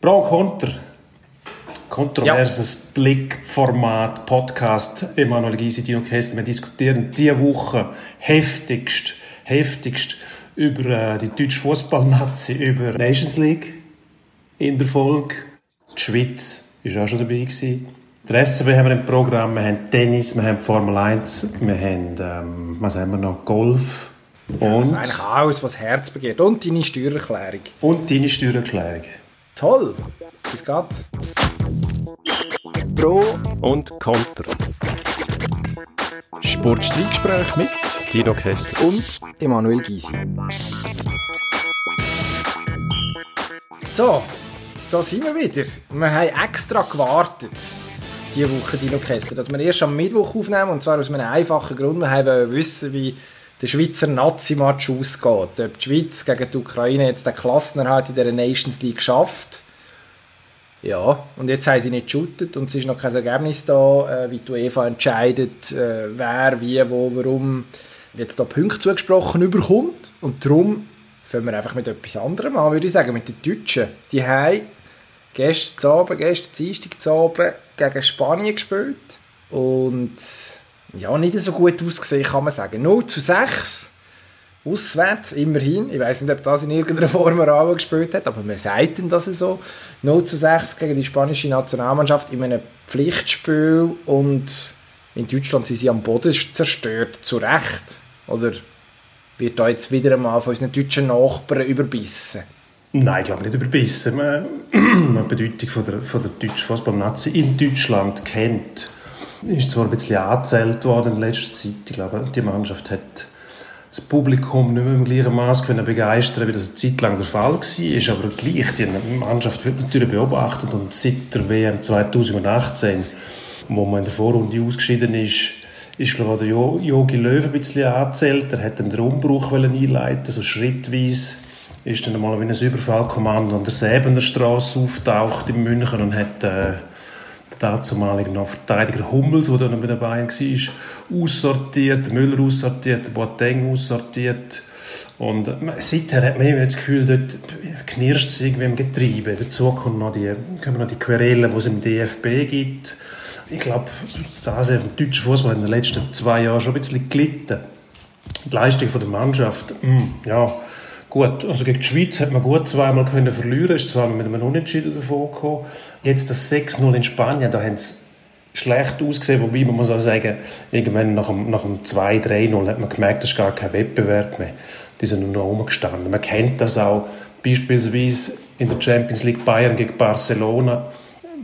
Pro Konter. Kontroverses ja. Blickformat, Podcast, Emanuel Gysi, Dino Kessler. Wir diskutieren diese Woche heftigst, heftigst über äh, die deutsche Fußballnazi, über Nations League in der Folge. Die Schweiz war auch schon dabei. Gewesen. Der SCB haben wir im Programm, wir haben Tennis, wir haben Formel 1, wir haben, ähm, was haben wir noch, Golf. Und ja, also eigentlich alles, was Herz begehrt. Und deine Steuererklärung. Und deine Steuererklärung. Toll. Bis geht. Pro und Konter. Sportstreitgespräch mit Dino Kessler und Emanuel Gysi. So, da sind wir wieder. Wir haben extra gewartet, diese Woche Dino Kessler, dass wir erst am Mittwoch aufnehmen, und zwar aus einem einfachen Grund. Wir wollen wissen, wie der Schweizer Nazi-Match ausgeht. Ob die Schweiz gegen die Ukraine jetzt den Klassenerhalt in der Nations League schafft. Ja, und jetzt haben sie nicht geshootet und es ist noch kein Ergebnis da, äh, wie die UEFA entscheidet, äh, wer, wie, wo, warum jetzt da Punkte zugesprochen überkommt. Und darum fangen wir einfach mit etwas anderem an, würde ich sagen, mit den Deutschen. Die haben gestern Abend, gestern Dienstag Abend gegen Spanien gespielt und ja, nicht so gut ausgesehen, kann man sagen. 0 zu 6 auswärts, immerhin. Ich weiß nicht, ob das in irgendeiner Form eine Rolle gespielt hat, aber man sagt denn das so. 0 zu 6 gegen die spanische Nationalmannschaft in einem Pflichtspiel und in Deutschland sind sie am Boden zerstört, zu Recht. Oder wird da jetzt wieder einmal von unseren deutschen Nachbarn überbissen? Nein, ich glaube nicht überbissen. Man, man die Bedeutung von der, von der deutschen Fußballnazi in Deutschland kennt ist zwar ein bisschen angezählt worden in letzter Zeit. Ich glaube, die Mannschaft hat das Publikum nicht mehr im gleichen Maß können begeistern, wie das eine Zeit lang der Fall war. Aber gleich, die Mannschaft wird natürlich beobachtet und seit der WM 2018, wo man in der Vorrunde ausgeschieden ist, ist glaube ich, der Jogi Löw ein bisschen angezählt. Er hat den Umbruch einleiten so schrittweise ist dann einmal wie ein Überfallkommando an der Säbener Straße auftaucht in München und hat äh, dazumaligen noch Verteidiger Hummels, der dann mit dabei war, aussortiert, Müller aussortiert, Boateng aussortiert. Und seither hat man das Gefühl, dort knirscht es irgendwie im Getriebe. Dazu kommen noch die, kommen noch die Querelen, die es im DFB gibt. Ich glaube, das vom deutschen Fußball in den letzten zwei Jahren schon ein bisschen gelitten. Die Leistung der Mannschaft, mh, hm, ja, gut. Also gegen die Schweiz hat man gut zweimal können verlieren, ist zweimal mit einem Unentschieden davon gekommen. Jetzt das 6-0 in Spanien, da haben sie schlecht ausgesehen, wobei man muss auch sagen, irgendwann nach dem, nach dem 2-3-0 hat man gemerkt, das ist gar kein Wettbewerb mehr. Die sind nur noch rumgestanden. Man kennt das auch beispielsweise in der Champions League Bayern gegen Barcelona.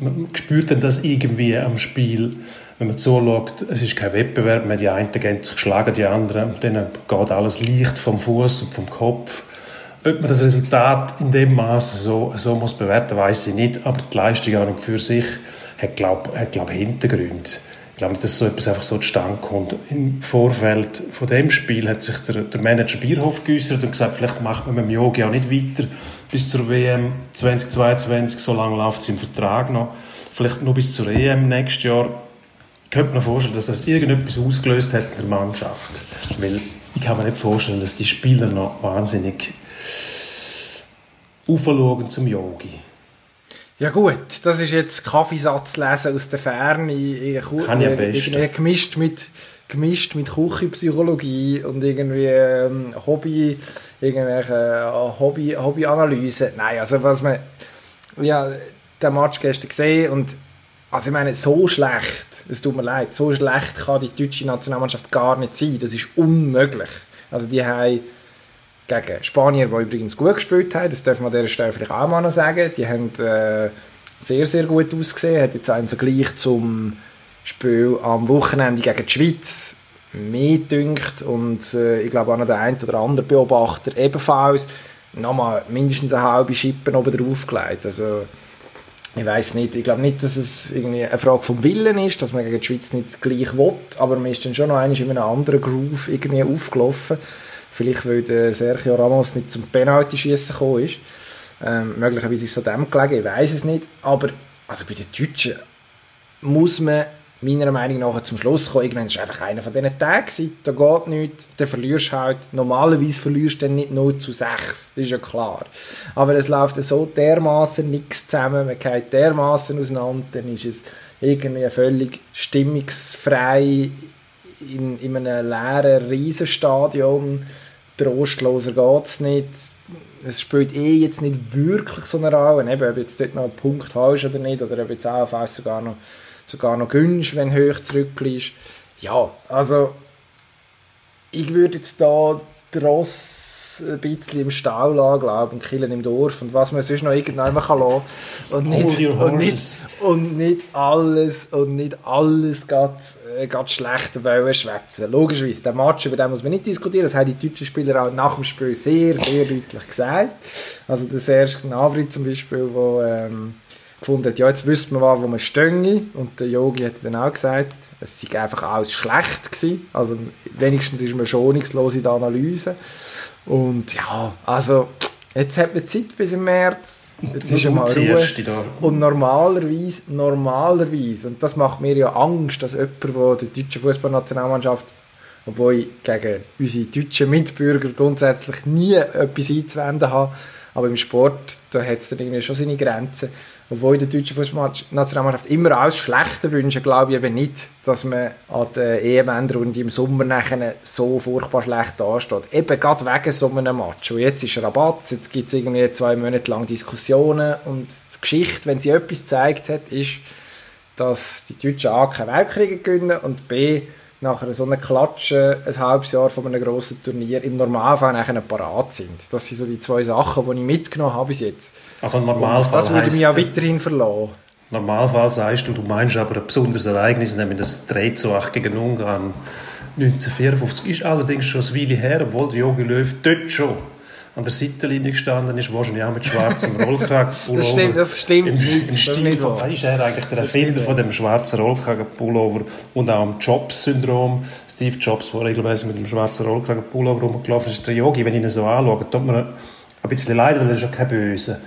Man spürt dann das irgendwie am Spiel. Wenn man zuschaut, es ist kein Wettbewerb mehr. Die einen gehen sich schlagen, die anderen. Denen geht alles leicht vom Fuß und vom Kopf. Ob man das Resultat in dem Maße so, so muss bewerten, weiß ich nicht. Aber die Leistung an und für sich hat, glaube ich, glaub, Hintergründe. Ich glaube nicht, dass so etwas einfach so zustande kommt. Im Vorfeld von dem Spiel hat sich der, der Manager Bierhoff geäußert und gesagt, vielleicht macht man mit dem Yogi auch nicht weiter bis zur WM 2022. So lange läuft es im Vertrag noch. Vielleicht nur bis zur EM nächstes Jahr. Ich könnte mir vorstellen, dass das irgendetwas ausgelöst hat in der Mannschaft. Weil ich kann mir nicht vorstellen, dass die Spieler noch wahnsinnig aufschauen zum Yogi. Ja gut, das ist jetzt Kaffeesatz lesen aus der Ferne. Ich, Kann ich am besten. Gemischt mit, gemischt mit Küchenpsychologie und irgendwie ähm, Hobby, irgendwelche äh, Hobby, Hobbyanalyse. Nein, also was man, ja, den Match gestern gesehen und also ich meine, so schlecht, es tut mir leid, so schlecht kann die deutsche Nationalmannschaft gar nicht sein. Das ist unmöglich. Also die haben gegen Spanier, die übrigens gut gespielt haben, das dürfen wir an dieser Stelle vielleicht auch mal noch sagen, die haben äh, sehr, sehr gut ausgesehen, hat jetzt auch im Vergleich zum Spiel am Wochenende gegen die Schweiz mehr dünkt und äh, ich glaube auch noch der ein oder andere Beobachter ebenfalls nochmal mindestens eine halbe Schippe oben drauf gelegt. Also ich weiß nicht, ich glaube nicht, dass es irgendwie eine Frage vom Willen ist, dass man gegen die Schweiz nicht gleich will, aber man ist dann schon noch einmal in einem anderen Groove irgendwie aufgelaufen. Vielleicht, weil der Sergio Ramos nicht zum Penalty-Schießen gekommen ist. Ähm, möglicherweise ist es an dem gelegen, ich weiß es nicht. Aber also bei den Deutschen muss man meiner Meinung nach zum Schluss gekommen, irgendwann war einfach einer von diesen Tagen, da geht nichts, dann verlierst du halt, normalerweise verlierst du dann nicht 0 zu 6, das ist ja klar. Aber es läuft so dermaßen nichts zusammen, man geht dermaßen auseinander, dann ist es irgendwie völlig stimmungsfrei in, in einem leeren Riesenstadion, trostloser geht es nicht, es spielt eh jetzt nicht wirklich so eine Rolle, eben, ob jetzt dort noch einen Punkt hast oder nicht, oder ob jetzt auch auf sogar noch sogar noch günstig, wenn du hoch zurückliegst. Ja, also ich würde jetzt da Ross ein bisschen im Stall lassen, glaube und Killen im Dorf und was man sonst noch irgendwann kann lassen und nicht, und nicht, und nicht alles und nicht alles geht, äh, geht schlecht wollen schwätzen. Logischerweise, der Match, über den muss man nicht diskutieren, das haben die deutschen Spieler auch nach dem Spiel sehr, sehr deutlich gesagt. Also der Serge Gnabry zum Beispiel, wo ähm, gefunden hat, ja, jetzt wüsste man, wo man stünge. Und der Yogi hat dann auch gesagt, es sei einfach alles schlecht gewesen. Also wenigstens ist man schonungslos in der Analyse. Und ja, also jetzt hat man Zeit bis im März. Jetzt ist mal Ruhe. Und normalerweise, normalerweise, und das macht mir ja Angst, dass jemand, der die deutsche Fußballnationalmannschaft, obwohl ich gegen unsere deutschen Mitbürger grundsätzlich nie etwas einzuwenden habe, aber im Sport, da hat es dann irgendwie schon seine Grenzen obwohl ich der deutschen Fußballnationalmannschaft immer alles Schlechte wünsche, glaube ich eben nicht, dass man an der EM-Endrunde im Sommer nachher so furchtbar schlecht dasteht. Eben gerade wegen so einem Match. Und jetzt ist Rabatt, jetzt gibt es irgendwie zwei Monate lang Diskussionen und die Geschichte, wenn sie etwas gezeigt hat, ist, dass die Deutschen A keinen Weltkrieg gewinnen und B nach so einer Klatsche ein halbes Jahr von einem grossen Turnier im Normalfall nachher parat sind. Das sind so die zwei Sachen, die ich mitgenommen habe bis jetzt. Also im Normalfall Das würde mich ja weiterhin verlassen. Normalfall sagst du, du meinst aber ein besonderes Ereignis, nämlich das 3 zu 8 gegen Ungarn 1954. Ist allerdings schon eine Weile her, obwohl der Jogi Löw dort schon an der Seitenlinie gestanden ist, wahrscheinlich auch mit schwarzem Rollkragenpullover. das stimmt, das stimmt Im, nicht. im Stil von, ist er eigentlich der Erfinder von dem schwarzen Rollkragenpullover und auch am Jobs-Syndrom. Steve Jobs, der regelmäßig mit dem schwarzen Rollkragenpullover rumgelaufen ist, der Yogi, wenn ich ihn so anschaue, tut mir ein bisschen leid, weil er ist ja kein Böse.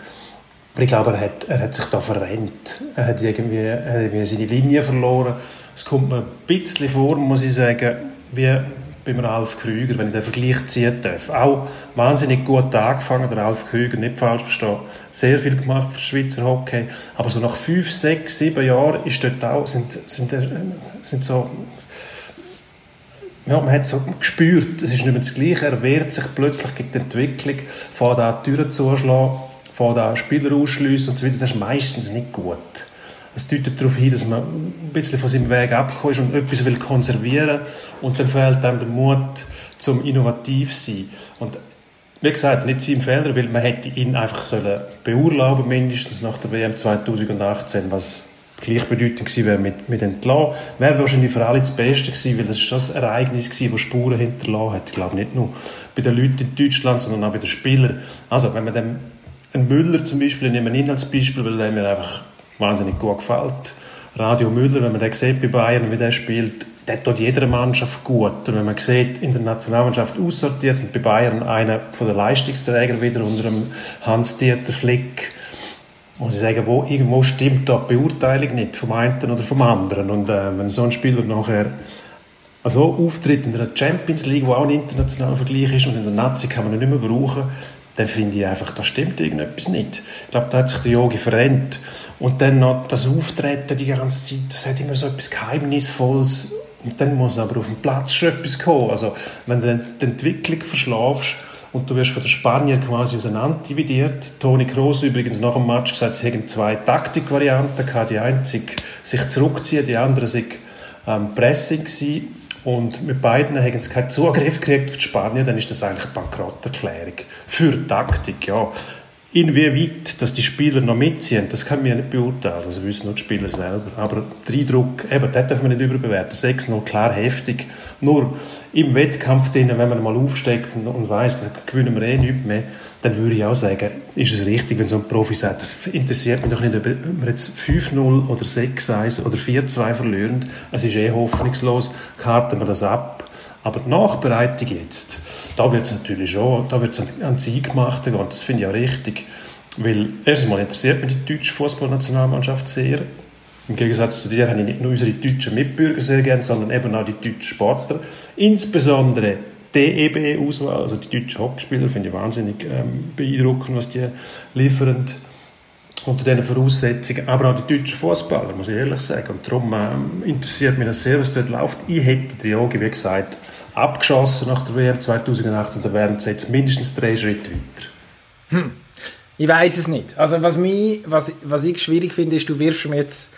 Aber ich glaube, er hat, er hat sich da verrennt. Er hat irgendwie, er hat irgendwie seine Linie verloren. Es kommt mir ein bisschen vor, muss ich sagen, wie beim Ralf Krüger, wenn ich den Vergleich ziehen darf. Auch wahnsinnig gut angefangen, der Ralf Krüger, nicht falsch verstehen. Sehr viel gemacht für Schweizer Hockey. Aber so nach fünf, sechs, sieben Jahren ist dort auch, sind, sind, sind so ja, man hat so gespürt, es ist nicht mehr das Gleiche, er wehrt sich plötzlich gegen die Entwicklung, fährt an die Türen zuschlagen, fährt an Spieler ausschliessen und so weiter, das ist meistens nicht gut. Es deutet darauf hin, dass man ein bisschen von seinem Weg abgekommen ist und etwas will konservieren und dann fehlt einem der Mut zum innovativ sein. Und wie gesagt, nicht sein Fehler, weil man hätte ihn einfach sollen beurlauben mindestens nach der WM 2018, was gleichbedeutend gewesen wäre mit, mit Entlassen. Wäre wahrscheinlich für alle das Beste gewesen, weil das ist das Ereignis gewesen, das Spuren hinterlassen hat. Ich glaube nicht nur bei den Leuten in Deutschland, sondern auch bei den Spielern. Also, wenn man dem, einen Müller zum Beispiel, nehmen wir ihn als Beispiel, weil der mir einfach wahnsinnig gut gefällt. Radio Müller, wenn man den sieht bei Bayern, wie der spielt, der tut jeder Mannschaft gut. Und wenn man sieht, in der Nationalmannschaft aussortiert und bei Bayern einer von den Leistungsträgern wieder unter dem Hans-Dieter Flick, muss ich sagen, wo, irgendwo stimmt da die Beurteilung nicht vom einen oder vom anderen. Und äh, wenn so ein Spieler nachher also auftritt in der Champions League, wo auch ein internationaler Vergleich ist und in der Nazi kann man ihn nicht mehr brauchen, dann finde ich einfach, da stimmt irgendetwas nicht. Ich glaube, da hat sich der Yogi verrennt. Und dann noch das Auftreten die ganze Zeit, das hat immer so etwas Geheimnisvolles. Und dann muss aber auf dem Platz schon etwas kommen. Also, wenn du die Entwicklung verschlafst, und du wirst von den Spaniern quasi auseinanderdividiert. Toni Kroos übrigens nach dem Match gesagt, sie hätten zwei Taktikvarianten gehabt. Die einzige sich zurückziehen, die andere sich ähm, Pressing gewesen. Und mit beiden haben sie keinen Zugriff gekriegt auf die Spanier, dann ist das eigentlich eine Bankrotterklärung für Taktik. Ja. Inwieweit, dass die Spieler noch mitziehen, das können wir nicht beurteilen, das wissen nur die Spieler selber. Aber der Eindruck, eben, das darf man nicht überbewerten. 6-0, klar heftig. Nur im Wettkampf, drin, wenn man mal aufsteckt und, und weiss, dann gewinnen wir eh nichts mehr, dann würde ich auch sagen, ist es richtig, wenn so ein Profi sagt, das interessiert mich doch nicht, ob wir jetzt 5-0 oder 6-1 oder 4-2 verlieren. Es ist eh hoffnungslos, karten wir das ab aber die Nachbereitung jetzt, da wird es natürlich schon, da wird es an, Sieg gemacht. Und das finde ich auch richtig. Weil erstens mal interessiert mich die deutsche Fußballnationalmannschaft sehr. Im Gegensatz zu dir habe ich nicht nur unsere deutschen Mitbürger sehr gerne, sondern eben auch die deutschen Sportler. Insbesondere DEB-Auswahl, also die deutschen Hockeyspieler, finde ich wahnsinnig ähm, beeindruckend, was die liefern unter diesen Voraussetzungen. Aber auch die deutschen Fußballer, muss ich ehrlich sagen. Und darum ähm, interessiert mich das sehr, was dort läuft. Ich hätte Driogi, wie gesagt, abgeschossen nach der WM 2018. Da wären sie jetzt mindestens drei Schritte weiter. Hm. Ich weiß es nicht. Also was, mich, was, was ich schwierig finde, ist, du wirfst mir jetzt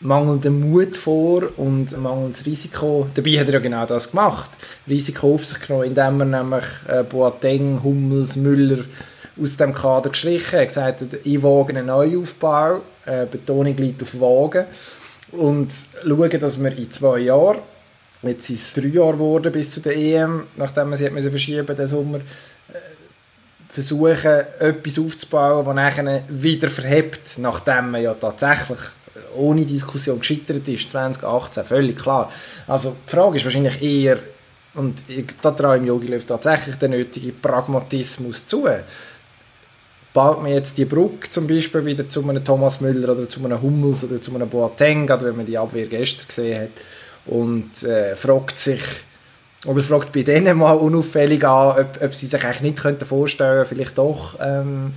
mangelnden Mut vor und mangelndes Risiko. Dabei hat er ja genau das gemacht. Risiko auf sich genommen, indem er nämlich äh, Boateng, Hummels, Müller aus dem Kader gestrichen hat. Er gesagt hat, ich wage einen Neuaufbau, äh, Betonung liegt auf Wagen und schauen, dass wir in zwei Jahren, jetzt sind es drei Jahre geworden bis zu der EM, nachdem man sie hat verschieben den Sommer, äh, versuchen, etwas aufzubauen, das nachher wieder verhebt, nachdem man ja tatsächlich ohne Diskussion gescheitert ist, 2018, völlig klar. Also die Frage ist wahrscheinlich eher, und da traue ich Jogi Löw tatsächlich den nötigen Pragmatismus zu. Baut man jetzt die Brücke zum Beispiel wieder zu einem Thomas Müller oder zu einem Hummels oder zu einem Boateng, gerade wenn man die Abwehr gestern gesehen hat, und äh, fragt sich, oder fragt bei denen mal unauffällig an, ob, ob sie sich eigentlich nicht könnten vielleicht doch ähm,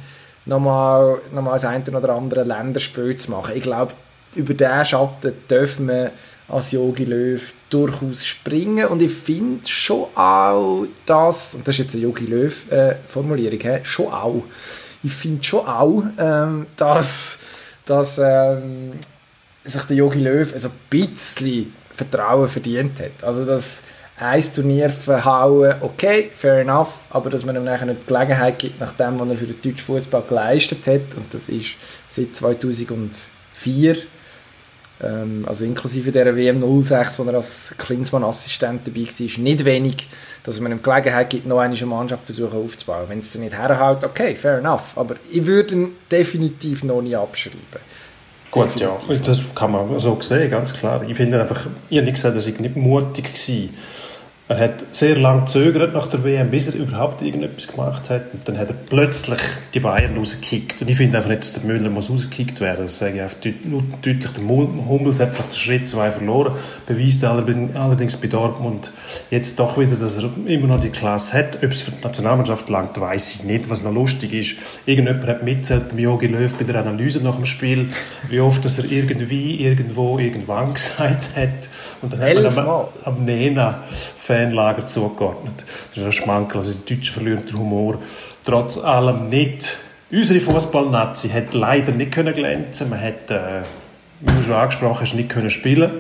nochmal, nochmal das eine oder andere Länderspiel zu machen. Ich glaube, über diesen Schatten dürfen wir als Yogi Löw durchaus springen. Und ich finde schon auch das, und das ist jetzt eine Yogi Löw äh, schon auch, ich finde schon auch, ähm, dass, dass ähm, sich der Yogi Löw also ein bisschen Vertrauen verdient hat. Also dass ein Turnier verhauen, okay, fair enough, aber dass man ihm nachher die Gelegenheit gibt, nach dem, was er für den deutschen Fußball geleistet hat, und das ist seit 2004, ähm, also inklusive der WM 06, wo er als Klinsmann-Assistent dabei war, nicht wenig, dass man ihm Gelegenheit gibt, noch eine Mannschaft versuchen aufzubauen. Wenn es nicht herhält, okay, fair enough. Aber ich würde ihn definitiv noch nicht abschreiben. Gut, definitiv. ja, das kann man so sehen, ganz klar. Ich finde einfach, ich habe nicht gesagt, dass ich nicht mutig war er hat sehr lange gezögert nach der WM, bis er überhaupt irgendetwas gemacht hat. Und dann hat er plötzlich die Bayern rausgekickt. Und ich finde einfach nicht, dass der Müller muss rausgekickt werden. Das sage ich einfach deutlich. Der Hummels hat vielleicht den Schritt zwei verloren, beweist allerdings bei Dortmund jetzt doch wieder, dass er immer noch die Klasse hat. Ob es für die Nationalmannschaft langt, weiß ich nicht. Was noch lustig ist, irgendjemand hat mitzählt beim Jogi Löw bei der Analyse nach dem Spiel, wie oft dass er irgendwie, irgendwo, irgendwann gesagt hat. Und dann Elf hat man am, am Nena Fanlager zugeordnet. Das ist ein Schmankel, also die Deutschen verlieren den Humor trotz allem nicht. Unsere Fußballnazi hat leider nicht können glänzen. Man hat, äh, wie schon angesprochen hast, nicht können spielen.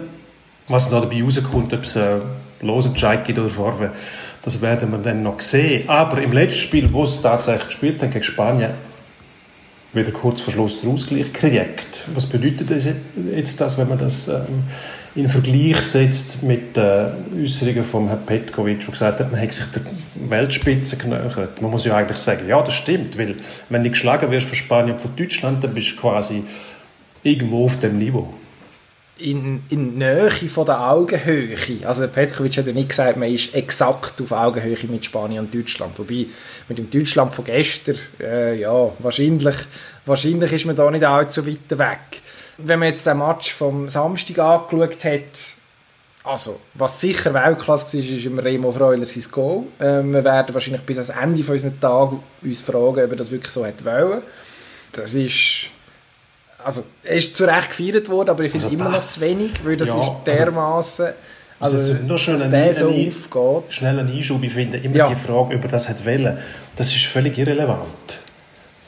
Was da dabei rauskommt, ob es äh, Losentscheid gibt oder Vorwärts, das werden wir dann noch sehen. Aber im letzten Spiel, wo sie tatsächlich gespielt haben, gegen Spanien, wieder kurz vor Schluss der Ausgleich gekriegt. Was bedeutet das jetzt wenn man das ähm, in Vergleich setzt mit den Äußerungen von Herrn Petkovic, der gesagt hat, man hätte sich der Weltspitze genähert. Man muss ja eigentlich sagen, ja, das stimmt, weil wenn du geschlagen wirst von Spanien und von Deutschland, dann bist du quasi irgendwo auf dem Niveau. In, in Nähe von der Augenhöhe. Also Petkovic hat ja nicht gesagt, man ist exakt auf Augenhöhe mit Spanien und Deutschland. Wobei mit dem Deutschland von gestern, äh, ja, wahrscheinlich, wahrscheinlich ist man da nicht allzu weit weg wenn man jetzt den Match vom Samstag angeschaut hat, also, was sicher Weltklasse war, ist im Remo Freuler sein Goal. Ähm, wir werden wahrscheinlich bis ans Ende von unseren Tagen uns fragen, ob er das wirklich so hätte wollen. Das ist... Also, er ist zu Recht gefeiert worden, aber ich finde also immer noch zu wenig, weil das ja, ist dermaßen... Also, also nur schnell dass der so aufgeht. Schnell ein Einschub, ich finde immer ja. die Frage, ob er das hat wollen, das ist völlig irrelevant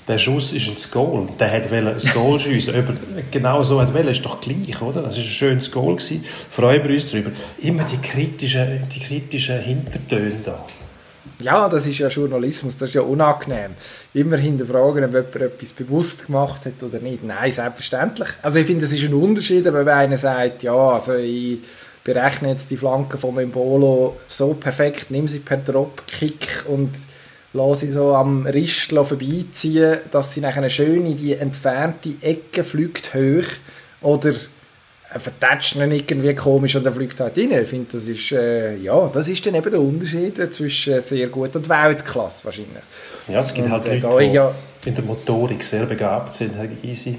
der Schuss ist ins Goal. Der hat ein Goal schiessen. Ob er genau so hat ist doch gleich, oder? Das ist ein schönes Goal gewesen. Freuen wir uns darüber. Immer die kritischen, die kritischen Hintertöne da. Ja, das ist ja Journalismus, das ist ja unangenehm. Immer hinterfragen, ob jemand etwas bewusst gemacht hat oder nicht. Nein, selbstverständlich. Also ich finde, es ist ein Unterschied, wenn einer sagt, ja, also ich berechne jetzt die Flanken von Mbolo so perfekt, nimm sie per Dropkick und lasse sie so am Rist vorbeiziehen, dass sie nachher schön in die entfernte Ecke fliegt hoch oder vertätscht ihn irgendwie komisch und er fliegt halt rein. Ich finde, das ist, äh, ja, das ist dann eben der Unterschied zwischen sehr gut und Weltklasse wahrscheinlich. Ja, es gibt und, halt äh, Leute, die ja, in der Motorik sehr begabt sind, Herr Gysi.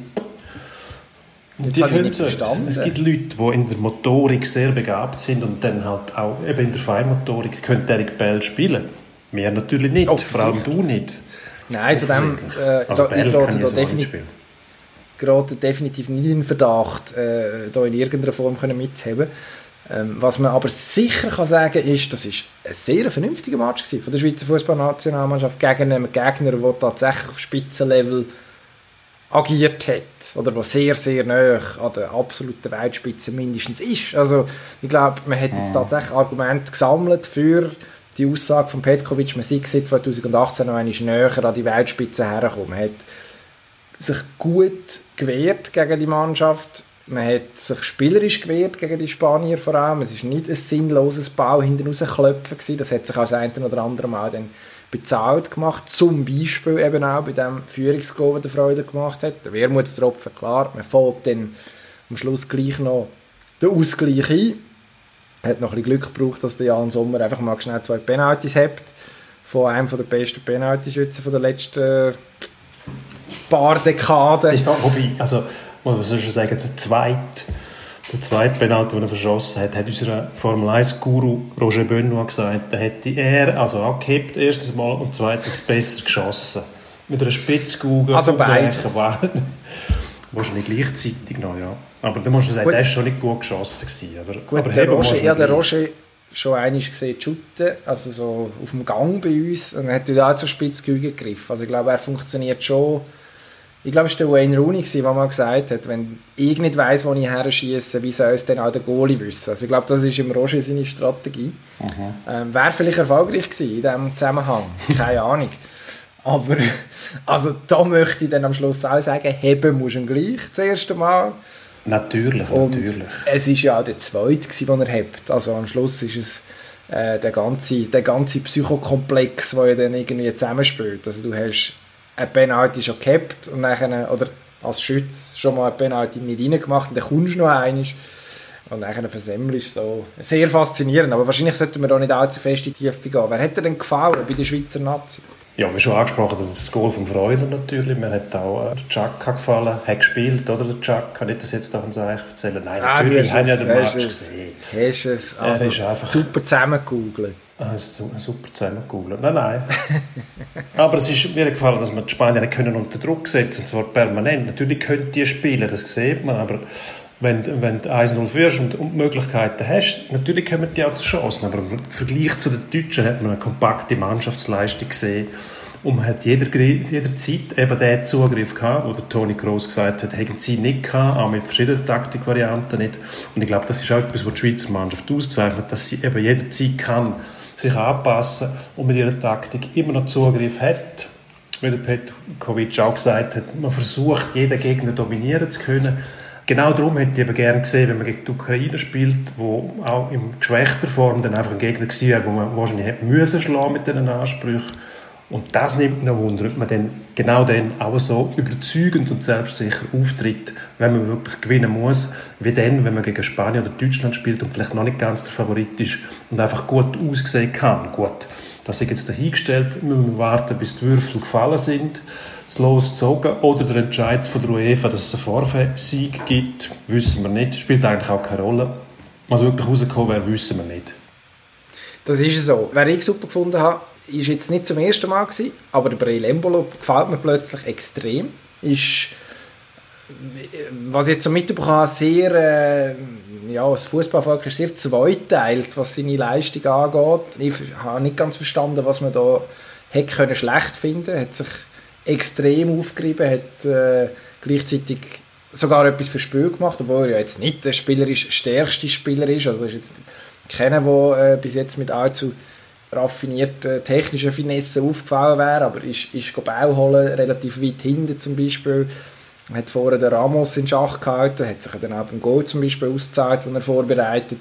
Und die können Es gibt Leute, die in der Motorik sehr begabt sind und dann halt auch eben in der Feinmotorik können Eric Bell spielen. Wir natürlich nicht, vor allem du nicht. Nein, von dem äh, also da, ich da definitiv, gerade definitiv nicht in Verdacht, äh, da in irgendeiner Form können mitzuhaben. Ähm, was man aber sicher kann sagen ist, das ist ein sehr vernünftiger Match gewesen von der Schweizer Fußballnationalmannschaft gegen einen Gegner, der tatsächlich auf Spitzenlevel agiert hat oder was sehr, sehr nah an der absoluten Weltspitze mindestens ist. Also ich glaube, man hat jetzt tatsächlich Argumente gesammelt für die Aussage von Petkovic, man sei seit 2018 noch einmal näher an die Weltspitze hergekommen. Man hat sich gut gewehrt gegen die Mannschaft, man hat sich spielerisch gewehrt gegen die Spanier vor allem. Es war nicht ein sinnloses Bau hinten rausklopfen Das hat sich auch das eine oder andere Mal dann bezahlt gemacht. Zum Beispiel eben auch bei dem Führungsgoal, der Freude gemacht hat. Der Wermutstropfen, klar. Man fällt dann am Schluss gleich noch den Ausgleich ein. Hat noch ein bisschen Glück gebraucht, dass der Jan Sommer einfach mal schnell zwei Penalties hat. Von einem der besten Penaltyschützen der letzten paar Dekaden. Ja, wobei, also, muss man schon sagen, der zweite der zweite Penalty, den er verschossen hat, hat unser Formel 1-Guru Roger Benoit gesagt, da hätte er also angehebt erstes Mal und zweitens besser geschossen. Mit einer Spitzkugel. Also beides. Wahrscheinlich gleichzeitig noch, ja. Aber da musst du sagen, gut. der war schon nicht gut geschossen. Gewesen, aber, gut, aber der Roger, ja, der Roger schon einmal gesehen shooten, also so auf dem Gang bei uns, und er hat dort auch zur Spitzkugel gegriffen. Also ich glaube, er funktioniert schon ich glaube, es war der Wayne Rooney, der mal gesagt hat, wenn ich nicht weiss, wo ich her schieße, wie soll es denn auch der Goalie wissen? Also ich glaube, das ist im Roger seine Strategie. Ähm, Wäre vielleicht erfolgreich gewesen in diesem Zusammenhang. Keine Ahnung. Aber also da möchte ich dann am Schluss auch sagen, heben muss du gleich das erste Mal. Natürlich, Und natürlich. Es ist ja auch der zweite, den er hebt. Also am Schluss ist es äh, der, ganze, der ganze Psychokomplex, der ja dann irgendwie zusammenspielt. Also du hast ein Penalty schon gehabt und dann, oder als Schütz schon mal ein Penalty nicht reingemacht und dann kommst du noch eines und dann versemmelst so. Sehr faszinierend, aber wahrscheinlich sollten wir da nicht allzu fest in die Tiefe gehen. Wer hat dir denn gefallen bei der Schweizer Nazi? Ja, wie schon angesprochen, das Goal von Freude natürlich. Mir hat auch äh, der Chaka gefallen, hat gespielt, oder der Chaka, kann ich das jetzt davon sagen, erzählen? Nein, ah, natürlich, ich habe ja den Match gesehen. Hast es, also, ist einfach super zusammengegoogelt. Ah, super zusammengegoogelt. Nein, nein. Aber es ist mir gefallen, dass man die Spanier können unter Druck setzen, und zwar permanent. Natürlich können die spielen, das sieht man, aber wenn, wenn du 1-0 führst und, und Möglichkeiten hast, natürlich kommen die auch zu Chancen. Aber im Vergleich zu den Deutschen hat man eine kompakte Mannschaftsleistung gesehen und man hat jeder, jederzeit eben den Zugriff gehabt, wo der Toni Gross gesagt hat, hätten sie nicht gehabt, auch mit verschiedenen Taktikvarianten nicht. Und ich glaube, das ist auch etwas, was die Schweizer Mannschaft auszeichnet, dass sie eben jederzeit kann sich anpassen und mit ihrer Taktik immer noch Zugriff hat. Wie der Petkovic auch gesagt hat, man versucht, jeden Gegner dominieren zu können. Genau darum hätte ich eben gerne gesehen, wenn man gegen die Ukraine spielt, wo auch in geschwächter Form dann einfach ein Gegner war, wo man wahrscheinlich hätte müssen schlagen mit diesen Ansprüchen. Und das nimmt noch Wunder, ob man dann genau dann auch so überzeugend und selbstsicher auftritt, wenn man wirklich gewinnen muss, wie dann, wenn man gegen Spanien oder Deutschland spielt und vielleicht noch nicht ganz der Favorit ist und einfach gut aussehen kann. Gut, das ist jetzt dahingestellt, müssen wir warten, bis die Würfel gefallen sind, das Los gezogen oder der Entscheid von der UEFA, dass es einen Vorsieg gibt, wissen wir nicht, spielt eigentlich auch keine Rolle. Was wirklich rausgekommen wäre, wissen wir nicht. Das ist so. Wer ich super gefunden habe, ist jetzt nicht zum ersten Mal gewesen, aber der Breel Embolo gefällt mir plötzlich extrem. Ist, was ich jetzt so mitbekommen habe, sehr, äh, ja, das Fußballvolk ist sehr zweiteilt, was seine Leistung angeht. Ich habe nicht ganz verstanden, was man da hätte können schlecht finden. Hat sich extrem aufgerieben, hat äh, gleichzeitig sogar etwas für Spiel gemacht, obwohl er ja jetzt nicht der spielerisch stärkste Spieler ist. Also ist jetzt keiner, der äh, bis jetzt mit allzu raffinierte technische Finesse aufgefallen wäre, aber ist, ist Bau holen, relativ weit hinten zum Beispiel. Hat vorher den Ramos in Schach gehalten, hat sich dann auch beim Goal zum Beispiel ausgezahlt, den er vorbereitet.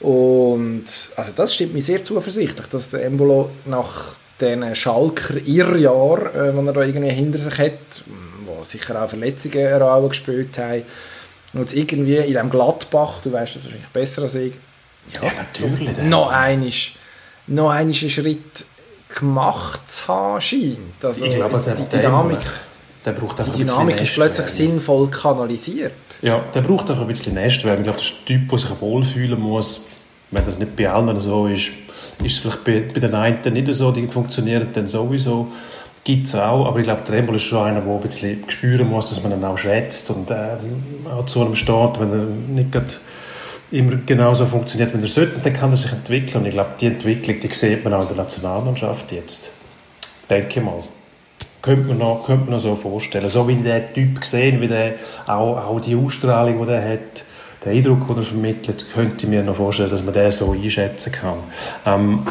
Und also das stimmt mir sehr zuversichtlich, dass der Embolo nach den Schalker Irrjahr, äh, er da irgendwie hinter sich hat, wo sicher auch Verletzungen Rolle gespielt haben, und jetzt irgendwie in diesem Gladbach, du weißt das wahrscheinlich besser als ich, ja, ja natürlich. So, noch einmal noch einen Schritt gemacht zu haben scheint. Also ich glaube, die Dynamik... der braucht einfach Die Dynamik ist plötzlich sinnvoll kanalisiert. Ja, der braucht auch ein bisschen Nestwärme. Ich glaube, das ist der Typ, der sich wohlfühlen muss. Wenn das nicht bei allen so ist, ist es vielleicht bei, bei den einen nicht so, die funktionieren dann sowieso. Gibt es auch, aber ich glaube, der Embol ist schon einer, der ein bisschen spüren muss, dass man ihn auch schätzt und äh, auch zu einem steht, wenn er nicht immer genauso funktioniert, wie er sollte, dann kann er sich entwickeln. Und ich glaube, die Entwicklung, die sieht man auch in der Nationalmannschaft jetzt. Denke mal. Könnte man, noch, könnte man noch so vorstellen. So wie ich den Typ gesehen, wie der, auch, auch die Ausstrahlung, die er hat, der Eindruck, den er vermittelt, könnte ich mir noch vorstellen, dass man den so einschätzen kann. Ähm,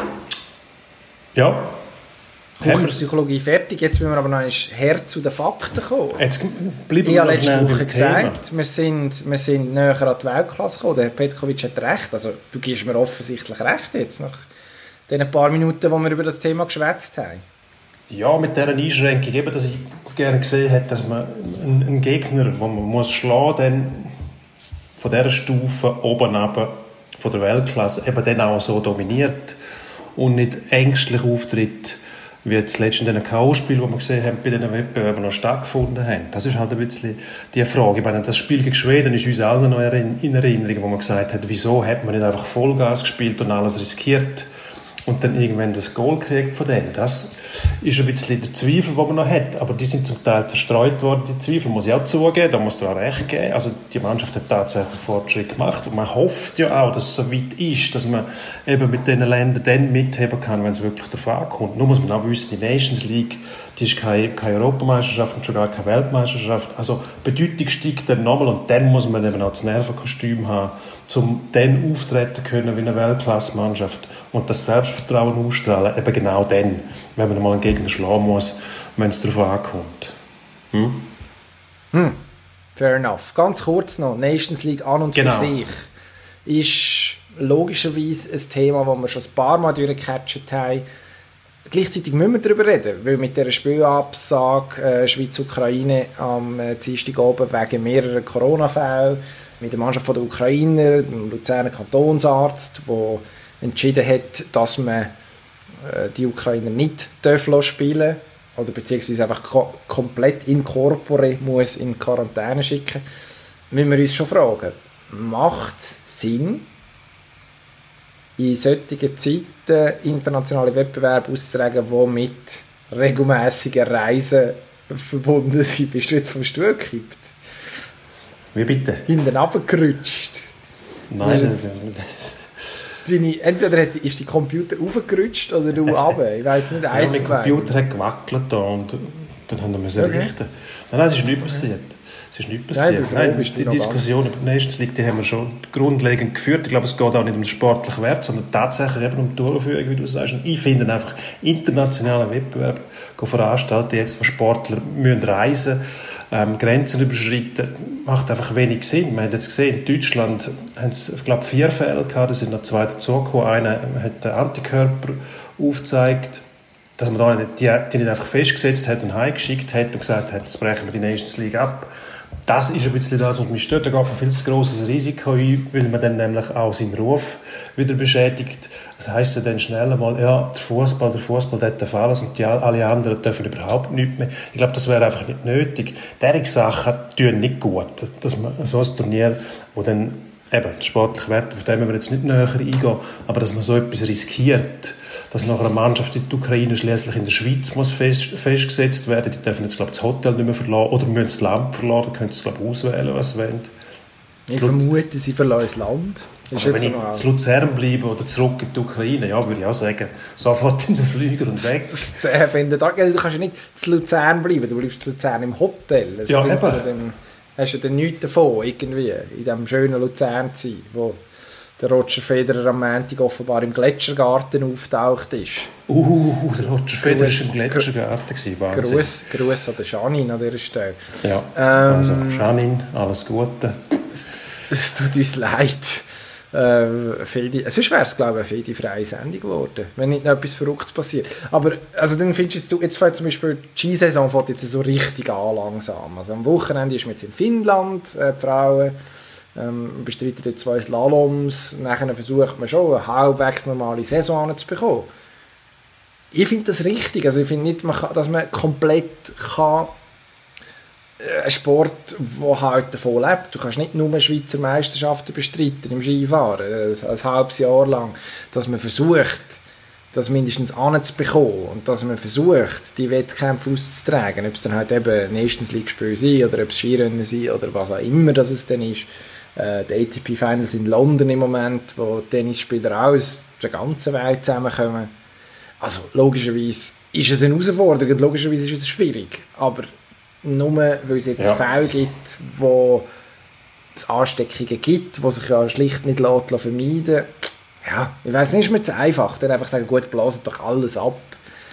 ja, Psychologie fertig. Jetzt müssen wir aber noch her zu den Fakten kommen. Jetzt bleiben ich habe letzte Woche gesagt, wir sind, wir sind näher an die Weltklasse gekommen. Der Petkovic hat recht. Also, du gibst mir offensichtlich recht jetzt, nach den paar Minuten, wo wir über das Thema geschwätzt haben. Ja, mit dieser Einschränkung, eben, dass ich gerne gesehen hätte, dass man einen Gegner, den man muss schlagen muss, von dieser Stufe oben runter, von der Weltklasse, eben dann auch so dominiert und nicht ängstlich auftritt, wie jetzt letztens in den K.O.-Spielen, die wir gesehen haben, bei diesen Wettbewerben noch stattgefunden haben. Das ist halt ein bisschen die Frage. Ich meine, das Spiel gegen Schweden ist uns allen noch in Erinnerung, wo man gesagt hat, wieso hat man nicht einfach Vollgas gespielt und alles riskiert und dann irgendwann das Goal kriegt von denen. Das ist ein bisschen der Zweifel, den man noch hat. Aber die sind zum Teil zerstreut worden, die Zweifel, muss ich auch zugeben, da muss du auch recht geben. Also die Mannschaft hat tatsächlich Fortschritt gemacht und man hofft ja auch, dass es so weit ist, dass man eben mit diesen Ländern dann mitheben kann, wenn es wirklich darauf ankommt. Nur muss man auch wissen, die Nations League, die ist keine, keine Europameisterschaft und schon gar keine Weltmeisterschaft. Also Bedeutung steigt dann nochmal und dann muss man eben auch das Nervenkostüm haben, um dann auftreten können wie eine Weltklasse-Mannschaft und das Selbstvertrauen ausstrahlen, eben genau dann, wenn man mal einen Gegner schlagen muss, wenn es darauf ankommt. Hm? Hm. Fair enough. Ganz kurz noch, Nations League an und genau. für sich ist logischerweise ein Thema, das wir schon ein paar Mal durchgecatcht haben. Gleichzeitig müssen wir darüber reden, weil mit dieser Spielabsage äh, Schweiz-Ukraine am äh, Dienstag oben wegen mehrerer Corona-Fälle mit der Mannschaft der Ukrainer, dem Luzerner Kantonsarzt, der entschieden hat, dass man äh, die Ukrainer nicht dürfen spielen oder beziehungsweise einfach ko komplett in corpore muss in Quarantäne schicken, müssen wir uns schon fragen, macht es Sinn, in solchen Zeiten internationale Wettbewerbe auszutragen, die mit regelmäßigen Reisen verbunden sind? Bist du jetzt vom Stuhl gekippt? Wie bitte? Hinten runtergerutscht. Nein, das, das deine, entweder ist die Computer aufgerutscht oder du runter. Ich weiß nicht, eins ja, Mein Computer hat gewackelt da und dann haben wir es okay. richten. Nein, nein, es ist nicht passiert. Es ist nicht passiert. Nein, Nein die Diskussion über die Nations League, die haben wir schon grundlegend geführt. Ich glaube, es geht auch nicht um den sportlichen Wert, sondern tatsächlich eben um die Durchführung, wie du sagst. Und ich finde einfach, internationale Wettbewerbe veranstalten, jetzt, wo Sportler müssen reisen ähm, Grenzen überschreiten, macht einfach wenig Sinn. Man hat jetzt gesehen, in Deutschland haben es, ich glaube, vier Fälle gehabt, da sind noch zwei dazugekommen. Einer hat den Antikörper aufgezeigt, dass man da nicht, die, die nicht einfach festgesetzt hat und heimgeschickt hat und gesagt hat, jetzt brechen wir die Nations League ab das ist ein bisschen das, was mich stört. Da geht man viel zu grosses Risiko ein, weil man dann nämlich auch seinen Ruf wieder beschädigt. Das heisst ja dann schnell einmal, ja, der Fußball, der Fußball darf alles und die, alle anderen dürfen überhaupt nichts mehr. Ich glaube, das wäre einfach nicht nötig. Diese Sachen tun nicht gut, dass man so ein Turnier, wo dann eben, sportliche Wert, auf den wir jetzt nicht näher eingehen, aber dass man so etwas riskiert, dass nach einer Mannschaft in die Ukraine schließlich in der Schweiz muss fest, festgesetzt werden, die dürfen jetzt, glaube ich, das Hotel nicht mehr verlassen oder müssen das Land verlassen, dann können sie, glaube ich, auswählen, was sie wollen. Ich vermute, sie verlassen das Land. Also wenn ich zu Luzern bleibe oder zurück in die Ukraine, ja, würde ich auch sagen, sofort in den Flüger und weg. Wenn du, da, du kannst ja nicht zu Luzern bleiben, du bleibst zu Luzern im Hotel. Also ja, eben hast du dann nichts davon, irgendwie, in diesem schönen Luzern zu sein, wo der Roger Federer am Montag offenbar im Gletschergarten auftaucht ist. Uh, der Roger Federer war im Gletschergarten. Wahnsinn. Gruß, Gruß an den Janin an dieser Stelle. Ja, ähm, also Janin, alles Gute. Es, es tut uns leid. Äh, Fedi, sonst wäre es, glaube ich, eine Fedi-freie Sendung geworden, wenn nicht noch etwas Verrücktes passiert. Aber also dann findest du, jetzt fällt zum Beispiel die Skisaison fängt jetzt so richtig an langsam. Also am Wochenende ist man jetzt in Finnland, äh, die Frauen ähm, bestreiten dort zwei Slaloms, nachher versucht man schon eine halbwegs normale Saison zu bekommen. Ich finde das richtig, also ich finde nicht, man kann, dass man komplett kann ein Sport, der halt davon lebt. Du kannst nicht nur Schweizer Meisterschaften bestreiten im Skifahren, ein, ein halbes Jahr lang. Dass man versucht, das mindestens anzubekommen und dass man versucht, die Wettkämpfe auszutragen. Ob es dann halt eben Nations League Spiel sind oder ob es Skirennen sind oder was auch immer das es dann ist. Äh, die ATP Finals in London im Moment, wo Tennisspieler aus der ganzen Welt zusammenkommen. Also logischerweise ist es eine Herausforderung, logischerweise ist es schwierig, aber nur weil es jetzt ja. Fälle gibt, wo es Ansteckungen gibt, die sich ja schlicht nicht vermeiden lassen, ja, ich weiß nicht, ist mir zu einfach. Dann einfach sagen, gut, blasen doch alles ab.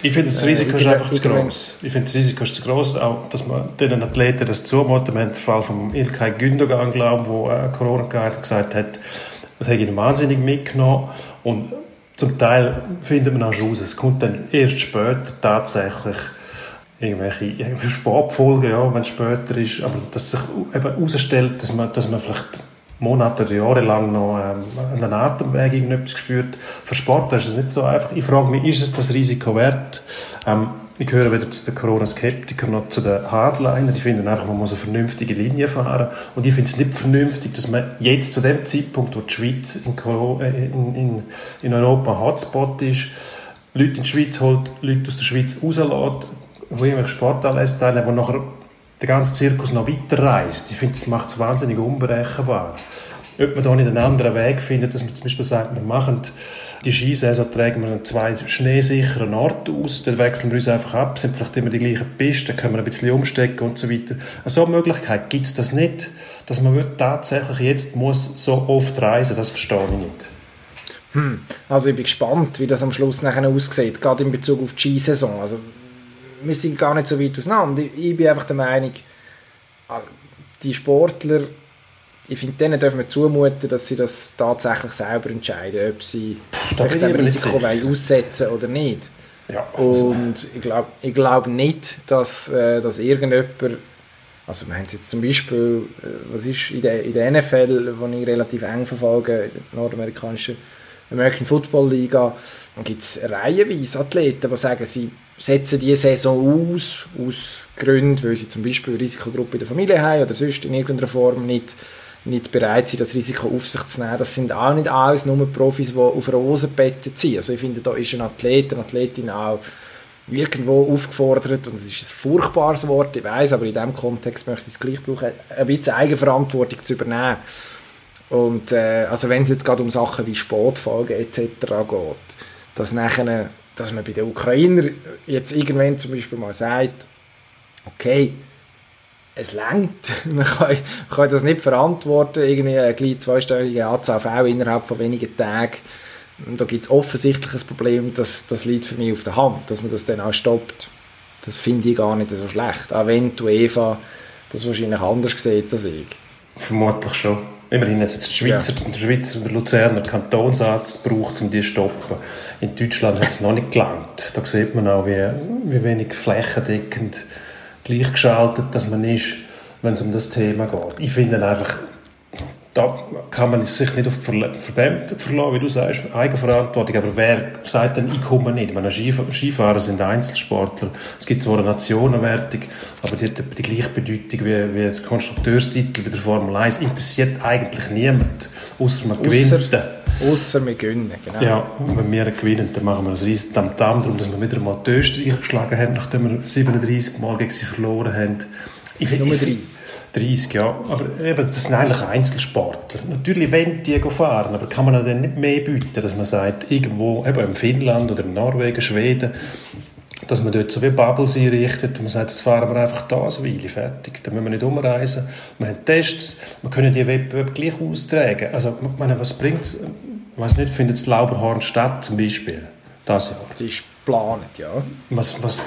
Ich finde, das Risiko äh, ist einfach zu groß. Ich finde, das Risiko ist zu groß, auch, dass man den Athleten das zumuten. Wir haben den Fall von Ilkay Gündogan, glaube der äh, Corona gesagt hat, das hat ihn wahnsinnig mitgenommen. Und zum Teil findet man auch schon raus, es kommt dann erst später tatsächlich irgendwelche Sportfolgen, ja, wenn es später ist, aber dass sich eben herausstellt, dass man, dass man vielleicht Monate oder Jahre lang noch ähm, an den Atemweg irgendetwas gespürt. Für Sportler ist es nicht so einfach. Ich frage mich, ist es das Risiko wert? Ähm, ich gehöre weder zu den Corona-Skeptikern noch zu den Hardliner. Ich finde einfach, man muss eine vernünftige Linie fahren. Und ich finde es nicht vernünftig, dass man jetzt zu dem Zeitpunkt, wo die Schweiz in, äh, in, in, in Europa ein Hotspot ist, Leute in die Schweiz holt, Leute aus der Schweiz rauslässt, wo irgendwelche Sportanlässe teilnehmen, die nachher der ganze Zirkus noch weiterreist. Ich finde, das macht es wahnsinnig unberechenbar. Ob man da nicht einen anderen Weg findet, dass man zum Beispiel sagt, wir machen die Skisaison, tragen wir an zwei schneesicheren Orten aus, dann wechseln wir uns einfach ab, sind vielleicht immer die gleichen Pisten, können wir ein bisschen umstecken und so weiter. So eine Möglichkeit gibt es das nicht, dass man tatsächlich jetzt muss so oft reisen, das verstehe ich nicht. Hm. Also ich bin gespannt, wie das am Schluss nachher aussieht, gerade in Bezug auf die Skisaison. Also wir sind gar nicht so weit auseinander. Ich bin einfach der Meinung, ah, die Sportler, ich finde, denen dürfen wir zumuten, dass sie das tatsächlich selber entscheiden, ob sie das sich dem Risiko aussetzen oder nicht. Ja. Und ich glaube ich glaub nicht, dass, äh, dass irgendjemand, also wir haben jetzt zum Beispiel, äh, was ist in der, in der NFL, die ich relativ eng verfolge, die nordamerikanische American Football Liga, gibt es reihenweise Athleten, die sagen, sie setzen diese Saison aus, aus Gründen, weil sie zum Beispiel eine Risikogruppe in der Familie haben oder sonst in irgendeiner Form nicht, nicht bereit sind, das Risiko auf sich zu nehmen. Das sind auch nicht alles nur Profis, die auf Rosenbetten ziehen. Also ich finde, da ist ein Athlet, eine Athletin auch irgendwo aufgefordert, und das ist ein furchtbares Wort, ich weiß, aber in diesem Kontext möchte ich es gleich brauchen, ein bisschen Eigenverantwortung zu übernehmen. Und äh, also wenn es jetzt gerade um Sachen wie Sportfolgen etc. geht, dass nachher dass man bei den Ukrainern jetzt irgendwann zum Beispiel mal sagt, okay, es längt, man kann, kann, das nicht verantworten, irgendwie eine gleich zweistellige Fälle innerhalb von wenigen Tagen. Da gibt es offensichtlich ein Problem, das, das liegt für mich auf der Hand, dass man das dann auch stoppt. Das finde ich gar nicht so schlecht, auch wenn du Eva das wahrscheinlich anders sieht als ich. Vermutlich schon. Immerhin es Schweizer, ja. der Schweizer und der Luzerner Kantonsarzt gebraucht, um die zu stoppen. In Deutschland hat es noch nicht gelangt. Da sieht man auch, wie, wie wenig flächendeckend gleichgeschaltet dass man ist, wenn es um das Thema geht. Ich finde einfach, da kann man sich nicht auf die Verbände verlassen, wie du sagst, Eigenverantwortung. Aber wer sagt denn, ich komme nicht? Meine Skifahrer sind Einzelsportler. Es gibt zwar eine Nationenwertung, aber die hat die gleiche Bedeutung wie, wie der Konstrukteurstitel bei der Formel 1. Interessiert eigentlich niemand, außer man gewinnt. Außer wir gewinnen, genau. Ja, und wenn wir gewinnen, dann machen wir ein riesen Tamtam darum, dass wir wieder mal die Österreicher geschlagen haben, nachdem wir 37 Mal gegen sie verloren haben. Ich Nummer 30. 30, ja. Aber eben, das sind eigentlich Einzelsportler. Natürlich wollen die fahren, aber kann man dann nicht mehr bieten, dass man sagt, irgendwo, eben in Finnland oder in Norwegen, Schweden, dass man dort so wie Bubbles einrichtet und man sagt, jetzt fahren wir einfach da eine Weile, fertig. Dann müssen wir nicht umreisen. Wir haben Tests, wir können die Wettbewerbe gleich austragen. Also, meine, was bringt es? Ich weiß nicht, findet es Lauberhorn statt zum Beispiel? Das Jahr. Geplant, ja. Was, was,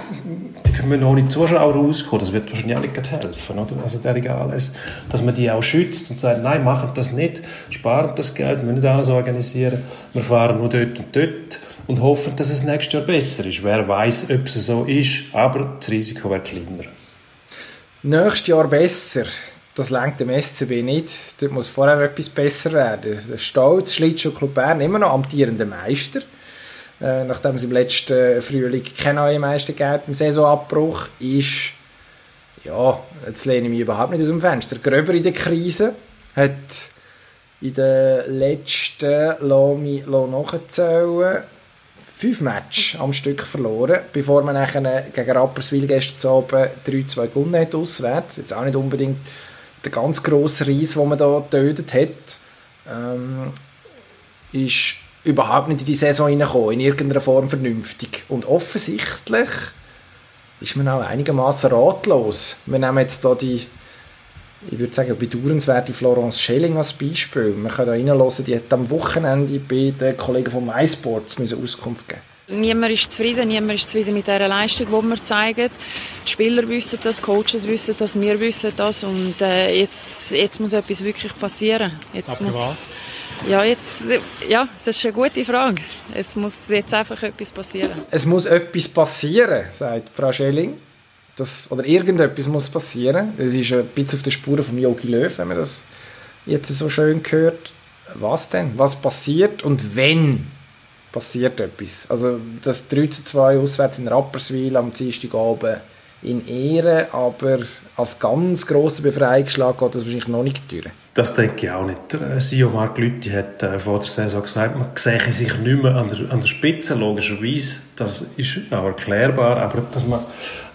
die können ohne Zuschauer rauskommen, das wird wahrscheinlich auch nicht helfen, oder? Also der egal ist, dass man die auch schützt und sagt, nein, machen das nicht, sparen das Geld, wir müssen nicht alles organisieren, wir fahren nur dort und dort und hoffen, dass es nächstes Jahr besser ist. Wer weiß, ob es so ist, aber das Risiko wäre kleiner. Nächstes Jahr besser. Das lenkt dem SCB nicht. Dort muss vorher etwas besser werden. Der Stolz Schlittschuh-Club Bern immer noch amtierender Meister. Äh, nachdem es im letzten Frühling keine neue Meister gab, im Saisonabbruch, ist ja, jetzt lehne ich mich überhaupt nicht aus dem Fenster. Gröber in der Krise hat in den letzten, lass mich nachzählen, fünf Matches am Stück verloren, bevor man nachher gegen Rapperswil gestern Abend 3-2 gewonnen hat, auswärts. Jetzt auch nicht unbedingt der ganz grosse Reis, den man da getötet hat. Ähm, ist überhaupt nicht in die Saison hineingekommen, in irgendeiner Form vernünftig. Und offensichtlich ist man auch einigermaßen ratlos. Wir nehmen jetzt hier die, ich würde sagen, bedauernswerte Florence Schelling als Beispiel. Man kann da reinhören, die hat am Wochenende bei den Kollegen von MySports Auskunft geben Niemand ist zufrieden, niemand ist zufrieden mit der Leistung, die wir zeigen. Die Spieler wissen das, die Coaches wissen das, wir wissen das und äh, jetzt, jetzt muss etwas wirklich passieren. Jetzt Aber muss, was? Ja, jetzt, ja, das ist eine gute Frage. Es muss jetzt einfach etwas passieren. Es muss etwas passieren, sagt Frau Schelling. Das, oder irgendetwas muss passieren. Es ist ein bisschen auf der Spur von Jogi Löw, wenn man das jetzt so schön hört. Was denn? Was passiert und wenn passiert etwas? Also das 3 zu 2 auswärts in Rapperswil am Dienstagabend in Ehre, aber als ganz grosser Befreiungsschlag geht das wahrscheinlich noch nicht durch. Das denke ich auch nicht. Der CEO Marc Lüthi hat äh, vor der Saison gesagt, man sehe sich nicht mehr an der, an der Spitze, logischerweise. Das ist auch erklärbar, aber dass man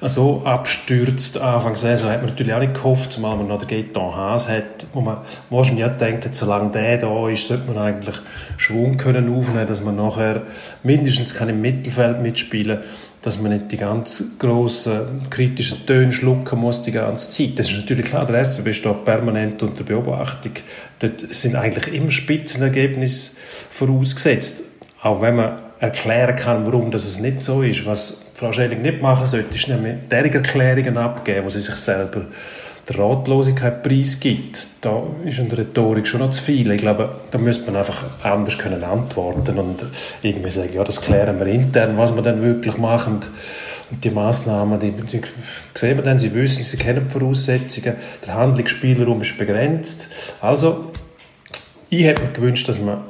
so abstürzt Anfang Saison, hat man natürlich auch nicht gehofft, zumal man noch den Gaetan Haas hat, wo man wahrscheinlich auch denkt, solange der da ist, sollte man eigentlich Schwung können aufnehmen, dass man nachher mindestens kann im Mittelfeld mitspielen kann dass man nicht die ganz grossen kritischen Töne schlucken muss die ganze Zeit. Das ist natürlich klar, der SCB steht permanent unter Beobachtung. Dort sind eigentlich immer Spitzenergebnisse vorausgesetzt. Auch wenn man erklären kann, warum das nicht so ist. Was Frau Schelling nicht machen sollte, ist nämlich derige Erklärungen abgeben, wo sie sich selber der Ratlosigkeit preisgibt, da ist in der Rhetorik schon noch zu viel. Ich glaube, da müsste man einfach anders können antworten und irgendwie sagen, ja, das klären wir intern, was wir dann wirklich machen. Und die Massnahmen, die, die sehen wir dann, sie wissen, sie kennen die Voraussetzungen, der Handlungsspielraum ist begrenzt. Also, ich hätte mir gewünscht, dass man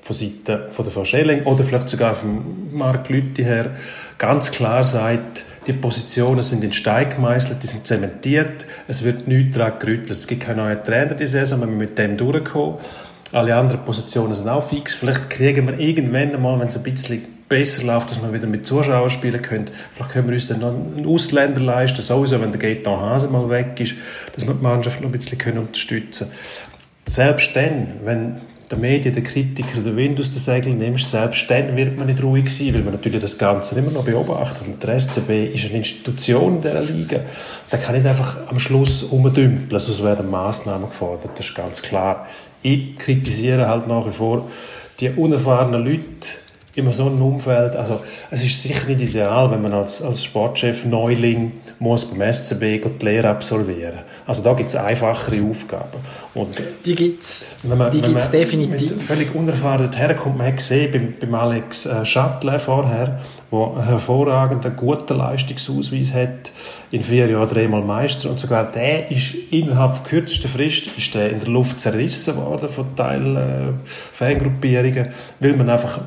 von Seiten von der Frau Schelling oder vielleicht sogar von Mark Lütti her ganz klar sagt, die Positionen sind in Stein gemeißelt, die sind zementiert, es wird nichts daran gerüttelt. Es gibt keinen neuen Trainer diese Saison, wenn wir mit dem durchkommen. Alle anderen Positionen sind auch fix. Vielleicht kriegen wir irgendwann einmal, wenn es ein bisschen besser läuft, dass wir wieder mit Zuschauern spielen können. Vielleicht können wir uns dann noch einen Ausländer leisten, sowieso, wenn der Gaetan Hase mal weg ist, dass wir die Mannschaft noch ein bisschen unterstützen können. Selbst dann, wenn der Medien, der Kritiker, der Wind aus den Segeln nimmst, selbst dann wird man nicht ruhig sein, weil man natürlich das Ganze immer noch beobachtet. Und der SCB ist eine Institution in dieser Liga. Da kann nicht einfach am Schluss umdümpeln, sonst werden Massnahmen gefordert, das ist ganz klar. Ich kritisiere halt nach wie vor die unerfahrenen Leute, in so einem Umfeld, also es ist sicher nicht ideal, wenn man als, als Sportchef Neuling muss beim SCB die Lehre absolvieren. Also da gibt es einfachere Aufgaben. Und die gibt es definitiv. Mit völlig unerfahren herkommt, man hat gesehen beim, beim Alex äh, Schattler vorher, der einen hervorragenden, guten Leistungsausweis hat, in vier Jahren dreimal Meister und sogar der ist innerhalb kürzester Frist ist der in der Luft zerrissen worden von Teil äh, Fangruppierungen, weil man einfach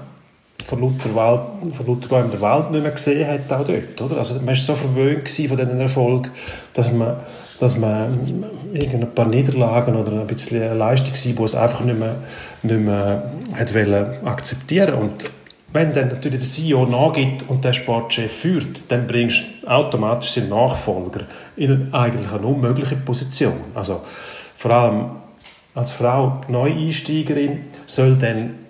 von lauter, Wald, von lauter Bäumen der Welt nicht mehr gesehen hat, auch dort. Oder? Also man war so verwöhnt von diesen Erfolg, dass man, dass man irgendein paar Niederlagen oder ein bisschen eine Leistung war, die es einfach nicht mehr, nicht mehr hat wollen akzeptieren Und wenn dann natürlich der CEO nachgibt und der Sportchef führt, dann bringst du automatisch den Nachfolger in eine eigentlich eine unmögliche Position. Also vor allem als Frau Neueinsteigerin soll dann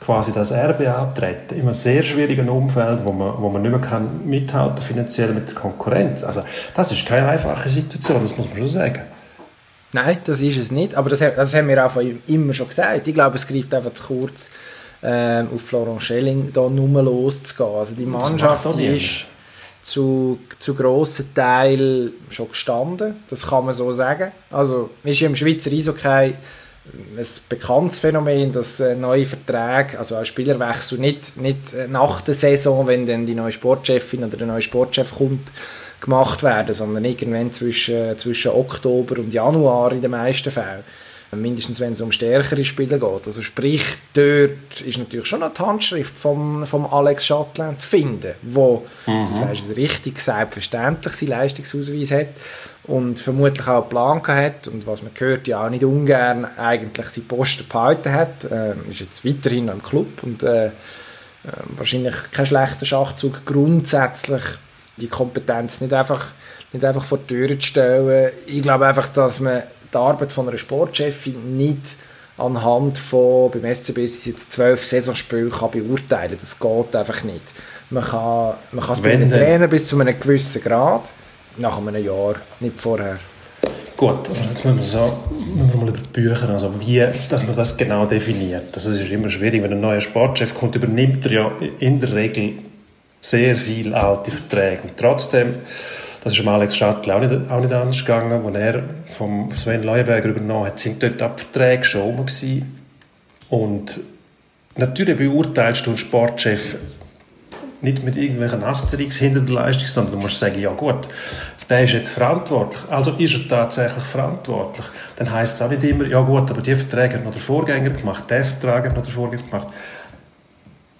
quasi das Erbe antreten, in einem sehr schwierigen Umfeld, wo man, wo man nicht mehr kann mithalten finanziell mit der Konkurrenz. Also das ist keine einfache Situation, das muss man schon sagen. Nein, das ist es nicht, aber das, das haben wir auch immer schon gesagt. Ich glaube, es greift einfach zu kurz, ähm, auf Florent Schelling da nur loszugehen. Also die Mannschaft ist zu, zu grossen Teil schon gestanden, das kann man so sagen. Also ist im Schweizer Eishockey ein bekanntes Phänomen, dass äh, neue Verträge, also ein Spielerwechsel nicht, nicht äh, nach der Saison, wenn dann die neue Sportchefin oder der neue Sportchef kommt, gemacht werden, sondern irgendwann zwischen, zwischen Oktober und Januar in den meisten Fällen. mindestens wenn es um stärkere Spieler geht. Also sprich, dort ist natürlich schon noch die Handschrift vom, vom Alex Schottland zu finden, wo, mhm. du sagst es richtig, selbstverständlich seinen Leistungsausweis hat und vermutlich auch Plan hat und was man hört, ja auch nicht ungern eigentlich seinen Posten behalten hat. Äh, ist jetzt weiterhin im Club und äh, äh, wahrscheinlich kein schlechter Schachzug grundsätzlich die Kompetenz nicht einfach, nicht einfach vor die Tür zu stellen. Ich glaube einfach, dass man die Arbeit von einer Sportchefin nicht anhand von, beim SCB ist jetzt zwölf Saisonspiele kann beurteilen. Das geht einfach nicht. Man kann, man kann es bei einem Trainer bis zu einem gewissen Grad, nach einem Jahr, nicht vorher. Gut, jetzt müssen wir, so, müssen wir mal über die Bücher, also wie, dass man das genau definiert. Also es ist immer schwierig, wenn ein neuer Sportchef kommt, übernimmt er ja in der Regel sehr viele alte Verträge. Und trotzdem das ist Alex Schattl auch nicht, auch nicht anders gegangen. Als er vom Sven Leuenberger übernommen hat, sind dort Abverträge schon rum gewesen. Und natürlich beurteilst du einen Sportchef nicht mit irgendwelchen Asterix hinter der Leistung, sondern du musst sagen, ja gut, der ist jetzt verantwortlich. Also ist er tatsächlich verantwortlich. Dann heißt es auch nicht immer, ja gut, aber die Verträge hat noch der Vorgänger gemacht, der Vertrag hat noch der Vorgänger gemacht.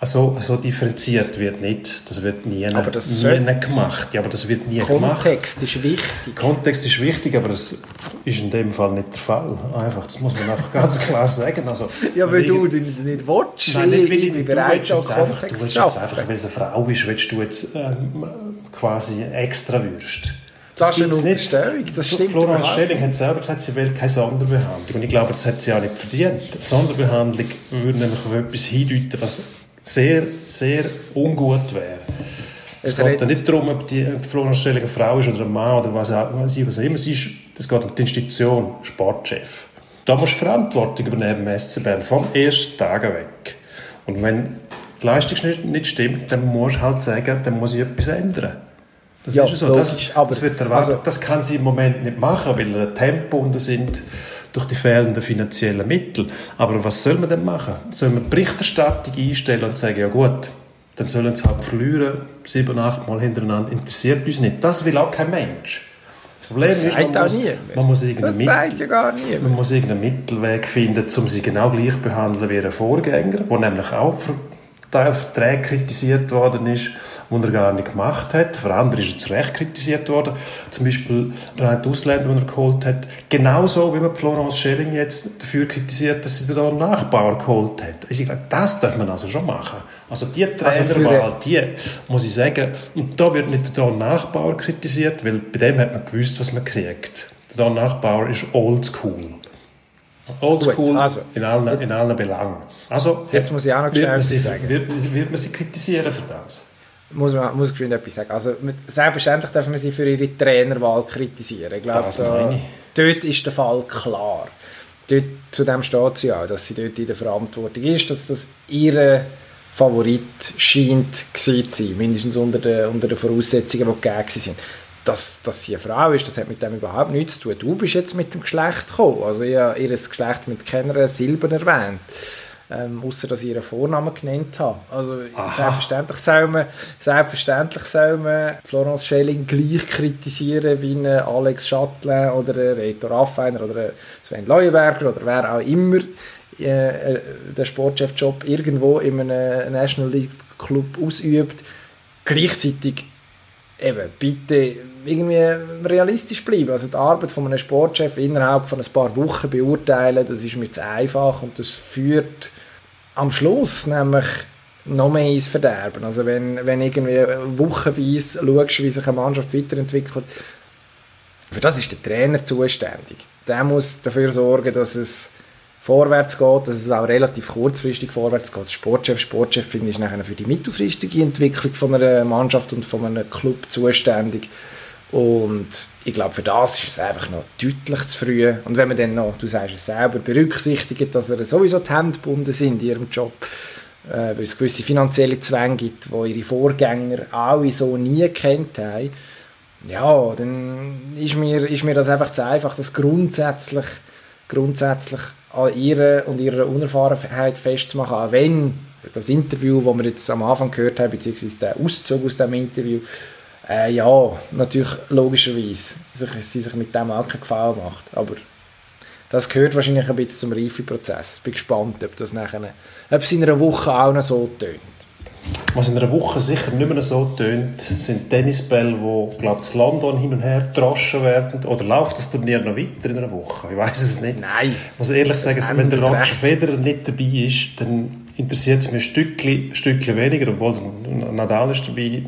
Also, so differenziert wird nicht. Das wird nie, aber das nie gemacht. Ja, aber das wird nie Kontext gemacht. Kontext ist wichtig. Kontext ist wichtig, aber das ist in dem Fall nicht der Fall. Einfach, das muss man einfach ganz klar sagen. Also, ja, weil du nicht, nicht willst. Nein, nicht, weil ich, bin bereit, auch Kontext einfach, Du willst jetzt einfach, wenn es eine Frau ist, willst du jetzt ähm, quasi extra Würst. Das, das ist eine Unterstellung, das stimmt Florence Schelling hat selber gesagt, sie will keine Sonderbehandlung. Und ich glaube, das hat sie auch nicht verdient. Sonderbehandlung würde nämlich auf etwas hindeuten, was sehr, sehr ungut wäre. Es, es geht ja nicht darum, ob die Florianstellung eine Frau ist oder ein Mann oder was auch, was auch immer. Es, ist, es geht um die Institution, Sportchef. Da musst du Verantwortung übernehmen im SC Bern, vom ersten Tag weg. Und wenn die Leistung nicht, nicht stimmt, dann musst du halt sagen, dann muss ich etwas ändern. Das ja, ist so. Das, das, wird erwartet. Also, das kann sie im Moment nicht machen, weil wir tempobunden sind durch die fehlenden finanziellen Mittel. Aber was soll man denn machen? Soll man Berichterstattung einstellen und sagen, ja gut, dann sollen sie halt verlieren, sieben, acht Mal hintereinander, interessiert uns nicht. Das will auch kein Mensch. Das Problem das ist, man muss, man muss, irgendeinen Mittel, man muss irgendeinen Mittelweg finden, um sie genau gleich zu behandeln wie ein Vorgänger, der nämlich auch Teil Verträge kritisiert worden ist, die er gar nicht gemacht hat. Für andere ist er zu Recht kritisiert worden. Zum Beispiel der Ausländer, den er geholt hat. Genauso wie man Florence Schelling jetzt dafür kritisiert, dass sie da einen Nachbauer geholt hat. Also ich glaube, das darf man also schon machen. Also die also Trainerwahl, also die, muss ich sagen, und da wird nicht der Nachbauer kritisiert, weil bei dem hat man gewusst, was man kriegt. Der Nachbauer ist oldschool. Oldschool also, in, allen, in allen Belangen. Also, jetzt muss ich auch noch schnell etwas sagen. Wird, wird, man sie kritisieren für das? Muss man muss ich etwas sagen. Also, selbstverständlich darf man sie für ihre Trainerwahl kritisieren. Ich glaube, da, dort ist der Fall klar. Dort, zu dem steht sie auch, dass sie dort in der Verantwortung ist, dass das ihre Favorit scheint zu sein, mindestens unter den, unter den Voraussetzungen, die gegeben sind dass, dass sie eine Frau ist, das hat mit dem überhaupt nichts zu tun. Du bist jetzt mit dem Geschlecht gekommen. Also ich habe ihr Geschlecht mit keiner Silber erwähnt. Ähm, außer dass ich ihren Vornamen genannt habe. Also selbstverständlich soll, man, selbstverständlich soll man Florence Schelling gleich kritisieren wie eine Alex Chatelain oder ein Reto Raffiner oder Sven Leuenberger oder wer auch immer äh, äh den Sportchefjob irgendwo in einem National League Club ausübt. Gleichzeitig eben, bitte irgendwie realistisch bleiben. Also die Arbeit von einem Sportchef innerhalb von ein paar Wochen beurteilen, das ist mir zu einfach und das führt am Schluss nämlich noch mehr ins Verderben. Also wenn, wenn irgendwie wochenweise schaust, wie sich eine Mannschaft weiterentwickelt, für das ist der Trainer zuständig. Der muss dafür sorgen, dass es vorwärts geht, dass es auch relativ kurzfristig vorwärts geht. Sportchef, Sportchef finde ich nachher für die mittelfristige Entwicklung von einer Mannschaft und von einem Club zuständig. Und ich glaube, für das ist es einfach noch deutlich zu früh. Und wenn man dann noch, du sagst es selber, berücksichtigt, dass er sowieso die Hände gebunden sind in ihrem Job, äh, weil es gewisse finanzielle Zwänge gibt, die ihre Vorgänger alle so nie kennt haben, ja, dann ist mir, ist mir das einfach zu einfach, das grundsätzlich, grundsätzlich an ihrer und ihrer Unerfahrenheit festzumachen, auch wenn das Interview, das wir jetzt am Anfang gehört haben, beziehungsweise der Auszug aus dem Interview, äh, ja, natürlich logischerweise sich, sie sich mit dem auch keinen Gefallen macht. Aber Das gehört wahrscheinlich ein bisschen zum Reifeprozess. Ich bin gespannt, ob das nachher, ob es in einer Woche auch noch so tönt. Was in einer Woche sicher nicht mehr so tönt, sind Tennisbälle, die, ich, in London hin und her getroschen werden. Oder läuft das Turnier noch weiter in einer Woche? Ich weiß es nicht. Nein. Ich muss ehrlich sagen, wenn der Roger. Federer nicht dabei ist, dann interessiert es mich ein Stückchen, Stückchen weniger, obwohl Nadal ist dabei.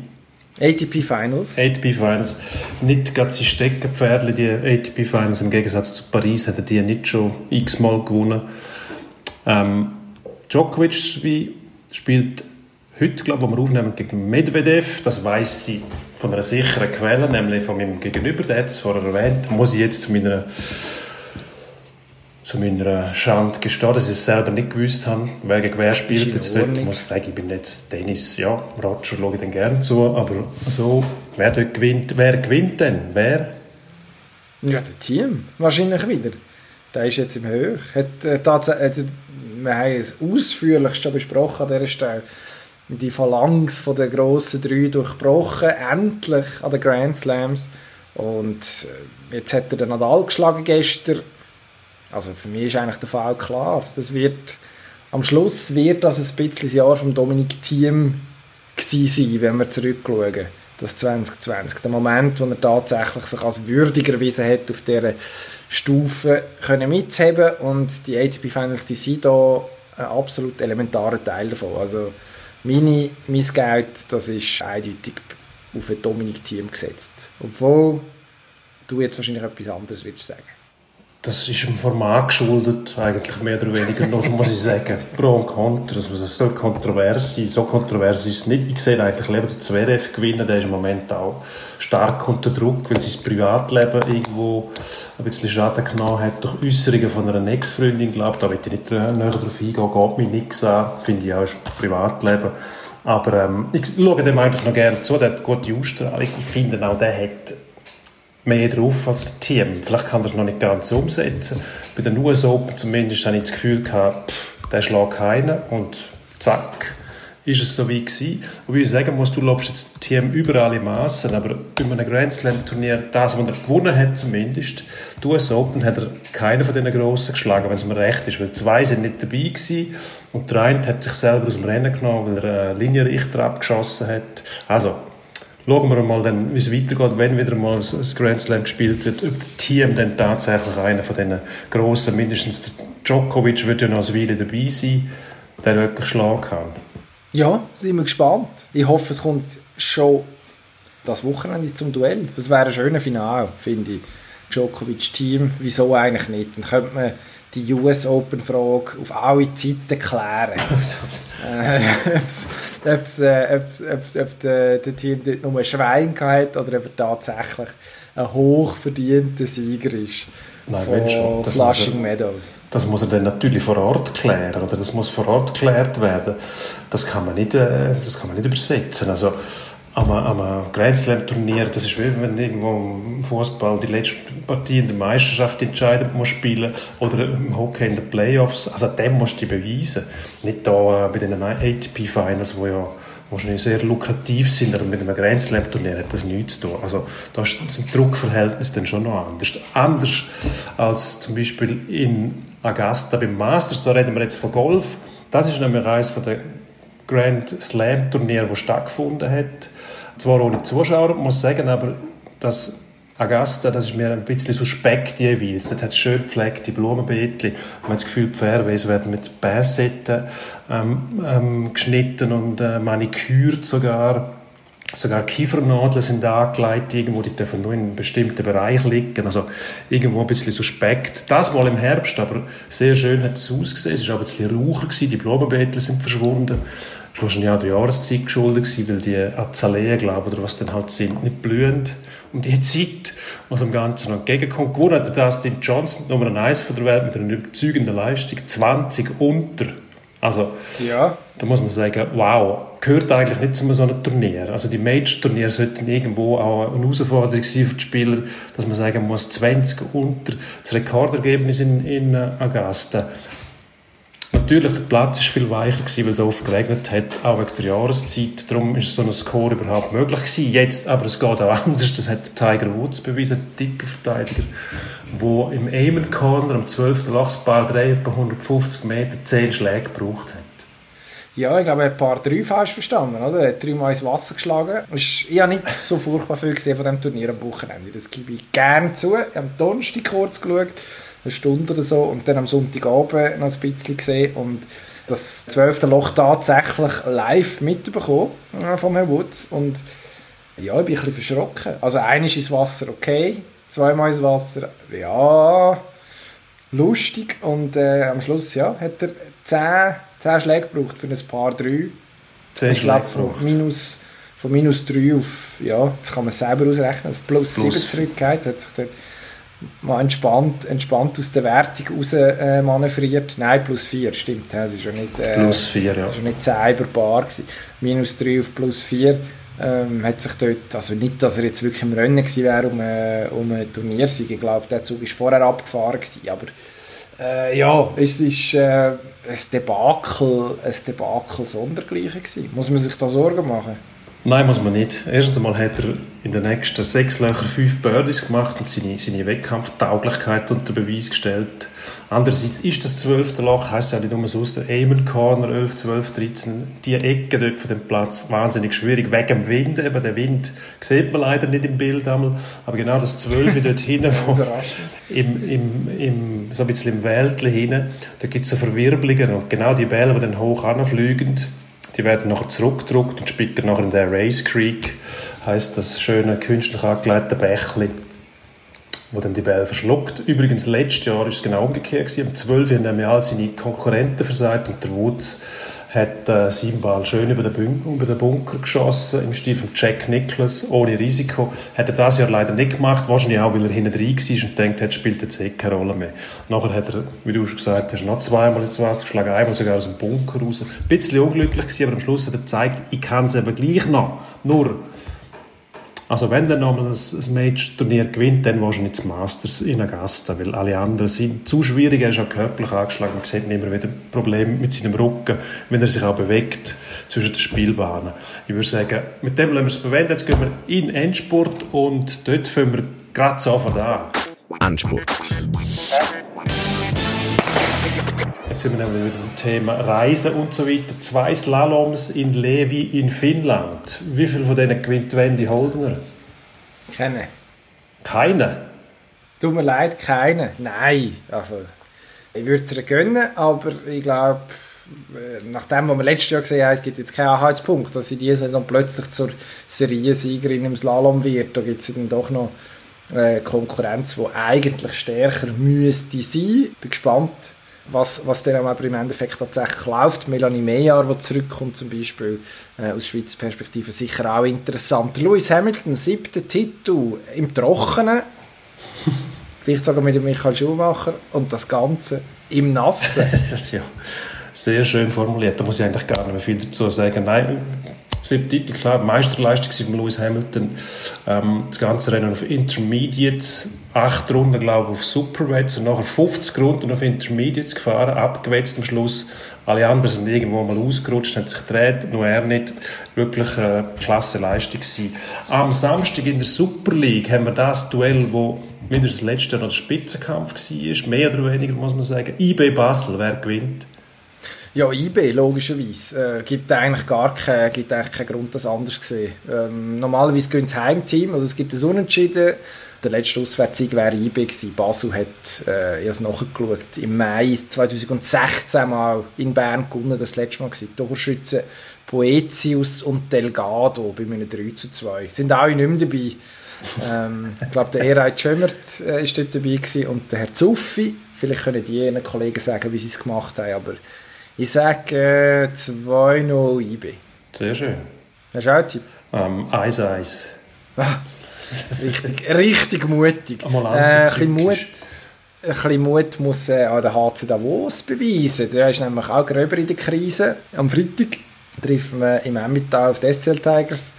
ATP Finals. ATP Finals nicht gerade sein Steckenpferdchen, die ATP Finals im Gegensatz zu Paris hat er die nicht schon x-mal gewonnen. Ähm, Djokovic spielt heute, glaube ich, wo wir aufnehmen, gegen Medvedev. Das weiß sie von einer sicheren Quelle, nämlich von meinem Gegenüber, der hat es vorher erwähnt. Muss ich jetzt zu meiner, zu meiner Schande gestehen, dass ich es selber nicht gewusst habe, wer gegen wer spielt jetzt dort. Ich muss sagen, ich bin jetzt Tennis, ja, Roger schaue ich dann gerne zu, aber so, wer dort gewinnt, wer gewinnt denn? Wer? Ja, der Team. Wahrscheinlich wieder. Der ist jetzt im Höch. Hat, äh, tatsächlich, wir haben es ausführlich schon besprochen an dieser Stelle. Die Phalanx von der grossen drei durchbrochen. Endlich an den Grand Slams. Und äh, jetzt hat er den Nadal geschlagen gestern. Also für mich ist eigentlich der Fall klar. Das wird, am Schluss wird das ein bisschen das Jahr vom Dominik Thiem sein, wenn wir zurückschauen. Das 2020. Der Moment, wo er tatsächlich sich als würdiger erwiesen hat, auf dieser Stufe können mitzuheben und die ATP Finals, die sind da ein absolut elementarer Teil davon. Also meine, mein Geld, das ist eindeutig auf ein Dominik Thiem gesetzt. Obwohl du jetzt wahrscheinlich etwas anderes willst sagen. Das ist dem Format geschuldet, eigentlich mehr oder weniger noch, muss ich sagen. Pro und Contra, also das soll kontrovers sein. So kontrovers ist es nicht. Ich sehe eigentlich lieber den Zverev gewinnen, der ist im Moment auch stark unter Druck, weil sein Privatleben irgendwo ein bisschen Schaden genommen hat durch Äußerungen von einer Ex-Freundin, glaube Da will ich nicht näher darauf eingehen, geht mir nichts an, finde ich auch, ist Privatleben. Aber ähm, ich schaue dem eigentlich noch gerne zu, der hat gute Ausstrahlung. Ich finde auch, der hat mehr drauf als das Team. Vielleicht kann er es noch nicht ganz umsetzen. Bei den US Open zumindest habe ich das Gefühl pff, der schlägt keinen und zack, ist es so wie gewesen. Wobei ich sagen muss, du lobst jetzt das Team überall im Massen, aber bei einem Grand Slam Turnier, das, was er gewonnen hat zumindest, die US Open hat er keinen von diesen Grossen geschlagen, wenn es mir recht ist, weil zwei sind nicht dabei gewesen und der eine hat sich selber aus dem Rennen genommen, weil er einen Linienrichter abgeschossen hat. Also, Schauen wir mal, dann, wie es weitergeht, wenn wieder mal ein Grand Slam gespielt wird, ob das Team dann tatsächlich einer von diesen grossen, mindestens der Djokovic wird ja noch eine Weile dabei sein, der wirklich schlagen kann. Ja, sind wir gespannt. Ich hoffe, es kommt schon das Wochenende zum Duell. Das wäre ein schöner Final, finde ich. Djokovic-Team, wieso eigentlich nicht? Dann könnte man die US Open-Frage auf alle Zeiten klären. äh, äh, ob der, der Team dort nur ein Schwein hat oder ob er tatsächlich ein hochverdienter Sieger ist. Nein, wenn schon. Das muss Flushing er- Meadows. Das muss er dann natürlich vor Ort klären, oder das muss vor Ort geklärt werden. Das kann man nicht, äh, das kann man nicht übersetzen. Also, am, am Grand Slam Turnier, das ist wie wenn irgendwo im Fußball die letzte Partie in der Meisterschaft entscheidend muss spielen oder im Hockey in den Playoffs. Also dem musst du beweisen. Nicht da äh, bei den ATP Finals, wo ja wahrscheinlich sehr lukrativ sind, aber mit einem Grand Slam Turnier hat das nichts zu tun. Also da ist das Druckverhältnis dann schon noch anders. Anders als zum Beispiel in Augusta beim Masters, da reden wir jetzt von Golf. Das ist nämlich eines von der Grand Slam Turnier, das stattgefunden hat. Zwar ohne Zuschauer, muss sagen, aber das Augusta, das ist mir ein bisschen suspekt jeweils. Dort hat es schön gepflegte Blumenbeetchen. Man hat das Gefühl, die Fairways werden mit Bassetten ähm, ähm, geschnitten und äh, manikürt sogar. Sogar Kiefernadeln sind angelegt, irgendwo, die dürfen nur in einem bestimmten Bereich liegen. Also irgendwo ein bisschen suspekt. Das mal im Herbst, aber sehr schön hat es ausgesehen. Es war aber ein bisschen raucher, die Blumenbeeten sind verschwunden. Das war wahrscheinlich auch der Jahreszeit geschuldet, weil die Azaleen, glaube ich, oder was dann halt sind, nicht blühen. Um die Zeit, was am Ganzen noch entgegenkommt. Gewonnen hat Dustin Johnson, Nummer 1 von der Welt, mit einer überzeugenden Leistung. 20 unter. Also, Ja. da muss man sagen, wow, gehört eigentlich nicht zu so einem Turnier. Also die Major-Turniere sollten irgendwo auch eine Herausforderung sein für die Spieler, dass man sagen muss, 20 unter das Rekordergebnis in, in Augusta. Natürlich, der Platz ist viel weicher gewesen, weil es oft geregnet hat, auch wegen der Jahreszeit. Darum ist so ein Score überhaupt möglich gewesen. Jetzt, aber es geht auch anders. Das hat Tiger Woods bewiesen, der dicke Verteidiger, der im Amen Corner am 12. Lachsball 150 Meter 10 Schläge gebraucht hat. Ja, ich glaube, er ein paar drei falsch verstanden, oder? Er hat dreimal ins Wasser geschlagen. Ich habe nicht so furchtbar viel gesehen von diesem Turnier am Wochenende. Das gebe ich gerne zu. Ich habe am Donnerstag kurz geschaut, eine Stunde oder so, und dann am Sonntagabend noch ein bisschen gesehen und das zwölfte Loch tatsächlich live mitbekommen äh, von Herrn Woods. Und ja, ich bin ein bisschen verschrocken. Also einmal ins Wasser okay, zweimal ins Wasser, ja, lustig. Und äh, am Schluss ja, hat er zehn 10 Schläge gebraucht für ein Paar 3. 10 ich glaube, Schläge von minus, von minus 3 auf, ja, das kann man selber ausrechnen, auf plus, Plus. 7 zurückgeht, hat sich der mal entspannt, entspannt aus der Wertung raus äh, manövriert. Nein, plus 4, stimmt. ja, Es ist ja nicht, äh, Plus 4, ja. es war nicht 10 über Bar. Gewesen. Minus 3 auf plus 4. Ähm, hat sich dort, also nicht, dass er jetzt wirklich im Rennen gewesen wäre um, äh, um einen Turniersieg. Ich glaube, der Zug war vorher abgefahren. Gewesen, aber äh, ja, es ist äh, ein Debakel, ein Debakel sondergleichen gewesen. Muss man sich da Sorgen machen? Nein, muss man nicht. Erstens einmal hat er in den nächsten sechs Löchern fünf Birdies gemacht und seine, seine Wettkampftauglichkeit unter Beweis gestellt. Andererseits ist das zwölfte Loch, heisst ja nicht nur so, Amen Corner 11, 12, 13, die Ecke dort von dem Platz wahnsinnig schwierig, wegen dem Wind. Eben, der Wind sieht man leider nicht im Bild einmal, aber genau das Zwölfe dort hinten, wo im, im, im, so ein bisschen im Wäldchen hinten, da gibt es so Verwirbelungen und genau die Bälle, die dann hoch anfliegen, die werden nachher zurückgedruckt und spicken nachher in der Race Creek, heißt das schöne künstlich angelegte Bächli, wo dann die Bälle verschluckt. Übrigens, letztes Jahr war es genau umgekehrt. Am 12. haben nämlich all seine Konkurrenten versagt und der Woods hat äh, seinen Ball schön über den, Bunker, über den Bunker geschossen, im Stil von Jack Nicklaus, ohne Risiko. Hat er das Jahr leider nicht gemacht, wahrscheinlich auch, weil er hinten drin war und denkt, hat, spielt jetzt eh keine Rolle mehr. Nachher hat er, wie du schon gesagt hast, noch zweimal ins Wasser geschlagen, einmal sogar aus dem Bunker raus. Ein bisschen unglücklich gewesen, aber am Schluss hat er gezeigt, ich kann es eben gleich noch. Nur, also wenn er nochmal ein, Match-Turnier gewinnt, dann wahrscheinlich das Masters in Augusta, weil alle anderen sind zu schwierig. Er ist auch körperlich angeschlagen. Man sieht immer wieder Probleme mit seinem Rücken, wenn er sich auch bewegt zwischen den Spielbahnen. Ich würde sagen, mit dem lassen wir es bewenden. Jetzt gehen wir in Endspurt und dort fangen wir gerade sofort an. Endspurt. Jetzt sind wir nämlich wieder beim Thema Reisen und so weiter. Zwei Slaloms in Levi in Finnland. Wie viel von denen gewinnt Wendy Holdner? Keine. Keine. Tut mir leid, keine. Nein. Also, ich würde es ihr gönnen, aber ich glaube, äh, nach dem, was wir letztes Jahr gesehen haben, es gibt jetzt keinen Anhaltspunkt, dass sie diese Saison plötzlich zur Seriensiegerin im Slalom wird. Da gibt es dann doch noch äh, Konkurrenz, die eigentlich stärker müsste sein. Bin gespannt, was, was dann aber im Endeffekt tatsächlich läuft. Melanie Meyer, die zurückkommt zum Beispiel, äh, aus Schweizer Perspektive sicher auch interessant. Lewis Hamilton, siebter Titel im Trockenen. Vielleicht sogar mit dem Michael Schumacher und das Ganze im Nassen. Das ist ja sehr schön formuliert. Da muss ich eigentlich gar nicht mehr viel dazu sagen. Nein, sieben Titel, klar, Meisterleistung von Lewis Hamilton. Ähm, das ganze Rennen auf Intermediates, acht Runden, glaube ich, auf Superwets und nachher 50 Runden auf Intermediates gefahren, abgewetzt am Schluss. Alle anderen sind irgendwo mal ausgerutscht, haben sich gedreht, nur er nicht. Wirklich eine klasse Leistung gewesen. Am Samstag in der Super League haben wir das Duell, wo mindestens letztes Jahr noch der Spitzenkampf war, mehr oder weniger, muss man sagen. IB Basel, wer gewinnt? Ja, IB, logischerweise. Äh, gibt eigentlich gar keinen, gibt eigentlich keinen Grund, das anders zu sehen. Ähm, normalerweise gehen das Heimteam, oder es gibt ein Unentschieden. Der letzte Auswärtssieg wäre IB gewesen. Basel hat, äh, ich habe es nachgeschaut, im Mai 2016 mal in Bern gewonnen, das letzte Mal gewesen. Torschützen Poetius und Delgado bei einem 3 zu 2. Sind alle nicht mehr dabei. ähm, ich glaube, der Erhard Schömert äh, ist dort dabei gewesen und der Herr Zuffi. Vielleicht können die ihren Kollegen sagen, wie sie es gemacht haben, aber ich sage äh, 2-0 IB. Sehr schön. Hast du auch einen Tipp? Ähm, Eis, Eis. Richtig, richtig mutig. Äh, ein, bisschen Mut, ein bisschen Mut muss äh, an der HC Davos beweisen. Der ist nämlich auch gröber in der Krise. Am Freitag treffen wir im Emmental auf die SCL Tigers.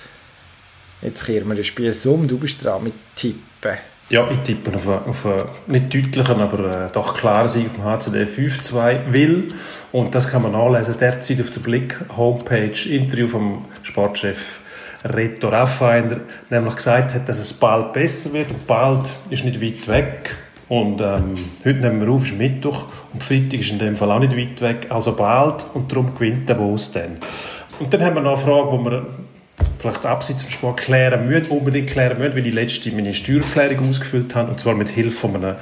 Jetzt kehren wir das Spiel um. Du bist dran mit Tippen. Ja, ich tippe auf einen, auf einen nicht deutlichen, aber äh, doch klaren Sieg vom HCD 5-2 will. Und das kann man nachlesen derzeit auf der Blick-Homepage. Interview vom Sportchef Reto Raffiner, nämlich gesagt hat, dass es bald besser wird. Und bald ist nicht weit weg. Und ähm, heute nehmen wir auf, ist Mittwoch. Und Freitag ist in dem Fall auch nicht weit weg. Also bald. Und darum gewinnt der Wos dann. Und dann haben wir noch eine Frage, die wir vielleicht abseits vom Sport klären müssen, unbedingt klären müssen, weil ich letzte meine Steuererklärung ausgefüllt habe, und zwar mit Hilfe von einer,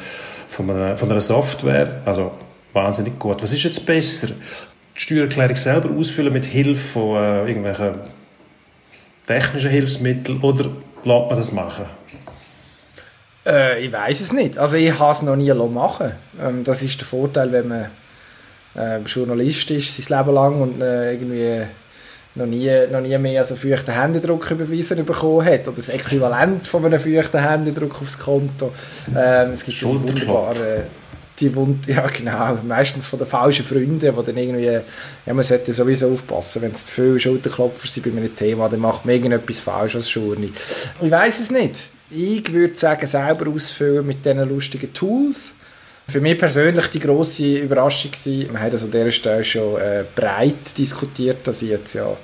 von einer, von einer Software. Also wahnsinnig gut. Was ist jetzt besser? Die Steuererklärung selber ausfüllen mit Hilfe von äh, irgendwelchen technischen Hilfsmitteln oder lässt man das machen? Äh, ich weiß es nicht. Also ich habe es noch nie machen ähm, Das ist der Vorteil, wenn man äh, Journalist ist, sein Leben lang und äh, irgendwie noch nie, noch nie mehr so feuchten Händedruck überwiesen bekommen hat oder das Äquivalent von einem feuchten Händedruck aufs Konto. Ähm, es gibt wunderbare die Wund ja genau, meistens von den falschen Freunden, die dann irgendwie, ja man sollte sowieso aufpassen, wenn es zu viele Schulterklopfer sind bei einem Thema, dann macht man irgendetwas falsch als Journey. Ich weiß es nicht. Ich würde sagen, selber ausfüllen mit diesen lustigen Tools. Für mich persönlich die grosse Überraschung war, wir haben das an dieser Stelle schon äh, breit diskutiert, dass ich jetzt ja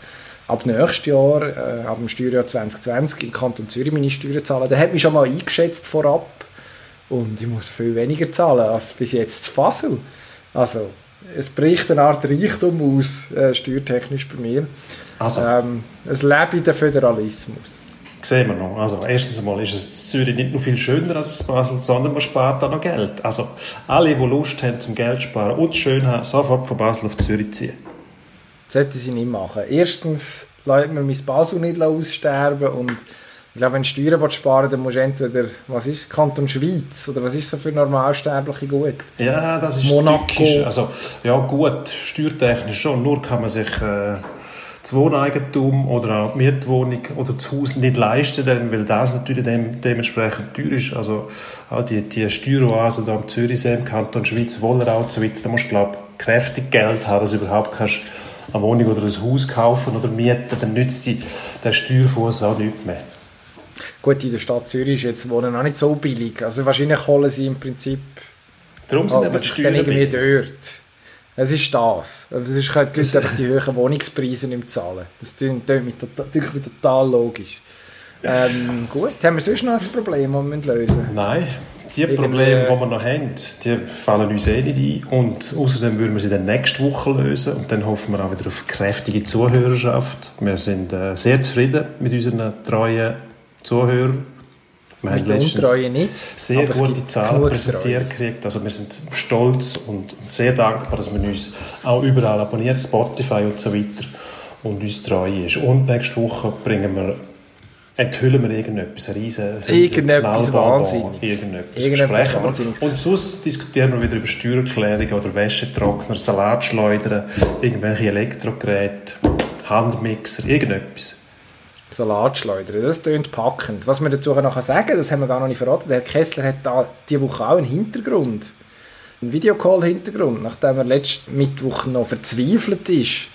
ab nächstes Jahr, äh, ab dem Steuerjahr 2020 im Kanton Zürich meine Steuern zahle. Der hat mich schon mal eingeschätzt vorab und ich muss viel weniger zahlen als bis jetzt zu Basel. Also, es bricht eine Art Reichtum aus, äh, steuertechnisch bei mir. Also. Ähm, es lebt der Föderalismus sehen wir noch. Also erstens einmal ist es in Zürich nicht nur viel schöner als in Basel, sondern man spart auch noch Geld. Also alle, die Lust haben zum Geld sparen und schön haben, sofort von Basel auf Zürich ziehen. Das sollte sie nicht machen. Erstens lässt man mein Basel nicht aussterben und ich glaube, wenn du Steuern sparen dann musst du entweder, was ist, Kanton Schweiz oder was ist so für normalsterbliche gut? Ja, das ist Monaco. Tückisch. Also, ja gut, steuertechnisch schon, nur kann man sich... Äh, das Wohneigentum oder auch die Mietwohnung oder das Haus nicht leisten, denn, weil das natürlich dem, dementsprechend teuer ist. Also auch die, die Steueroase da am Zürichsee, im Kanton Schweiz, Wollerau und so weiter, da musst du, glaube ich, kräftig Geld haben, dass du überhaupt kannst eine Wohnung oder ein Haus kaufen oder mieten, dann nützt die, der Steuerfuß auch nicht mehr. Gut, in der Stadt Zürich ist jetzt Wohnen auch nicht so billig. Also wahrscheinlich holen sie im Prinzip... Darum sind aber die Steuern irgendwie dort. Es ist das. Es ist halt die Leute einfach die hohen Wohnungspreise nicht zahlen. Das klingt mir total, total logisch. Ähm, gut, haben wir sonst noch ein Problem, das wir lösen müssen? Nein, die Probleme, die wir noch haben, die fallen uns eh nicht ein. Und außerdem würden wir sie dann nächste Woche lösen. Und dann hoffen wir auch wieder auf kräftige Zuhörerschaft. Wir sind äh, sehr zufrieden mit unseren treuen Zuhörern. Wir haben Untreue nicht. Sehr gute Zahlen präsentiert gekriegt. Also wir sind stolz und sehr dankbar, dass man uns auch überall abonniert, Spotify und so weiter, und uns treu ist. Und nächste Woche bringen wir enthüllen wir irgendetwas, ein riesen, irgendetwas Wahnsinniges. Irgendetwas, irgendetwas Wahnsinniges. Und sonst diskutieren wir wieder über Steuererklärungen oder Wäschetrockner, Salatschleudern, irgendwelche Elektrogeräte, Handmixer, irgendetwas. Salatschleudern, das klingt packend. Was wir dazu noch sagen das haben wir gar noch nicht verraten, der Herr Kessler hat da diese Woche auch einen Hintergrund, einen Videocall-Hintergrund, nachdem er letzten Mittwoch noch verzweifelt ist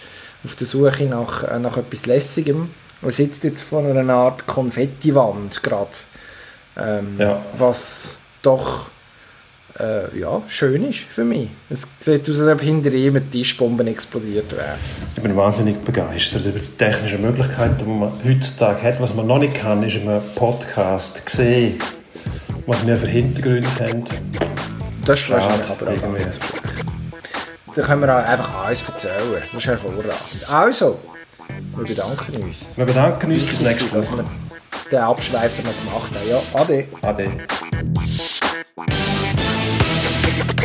auf der Suche nach, äh, nach etwas Lässigem. Er sitzt jetzt vor einer Art Konfettiwand gerade, ähm, ja. was doch äh, ja, schön ist für mich. Es sieht aus, als ob hinter ihm eine Tischbombe explodiert wäre. Ich bin wahnsinnig begeistert über die technischen Möglichkeiten, die man heutzutage hat. Was man noch nicht kann, ist in einem Podcast sehen, was wir für Hintergründe haben. Das ist wahrscheinlich aber auch nicht Da können wir auch einfach alles erzählen. Das ist hervorragend. Also, wir bedanken uns. Wir bedanken uns fürs nächste Mal. Dass wir den Abschweifer noch gemacht haben. Ja, ade. Ade. Thank you.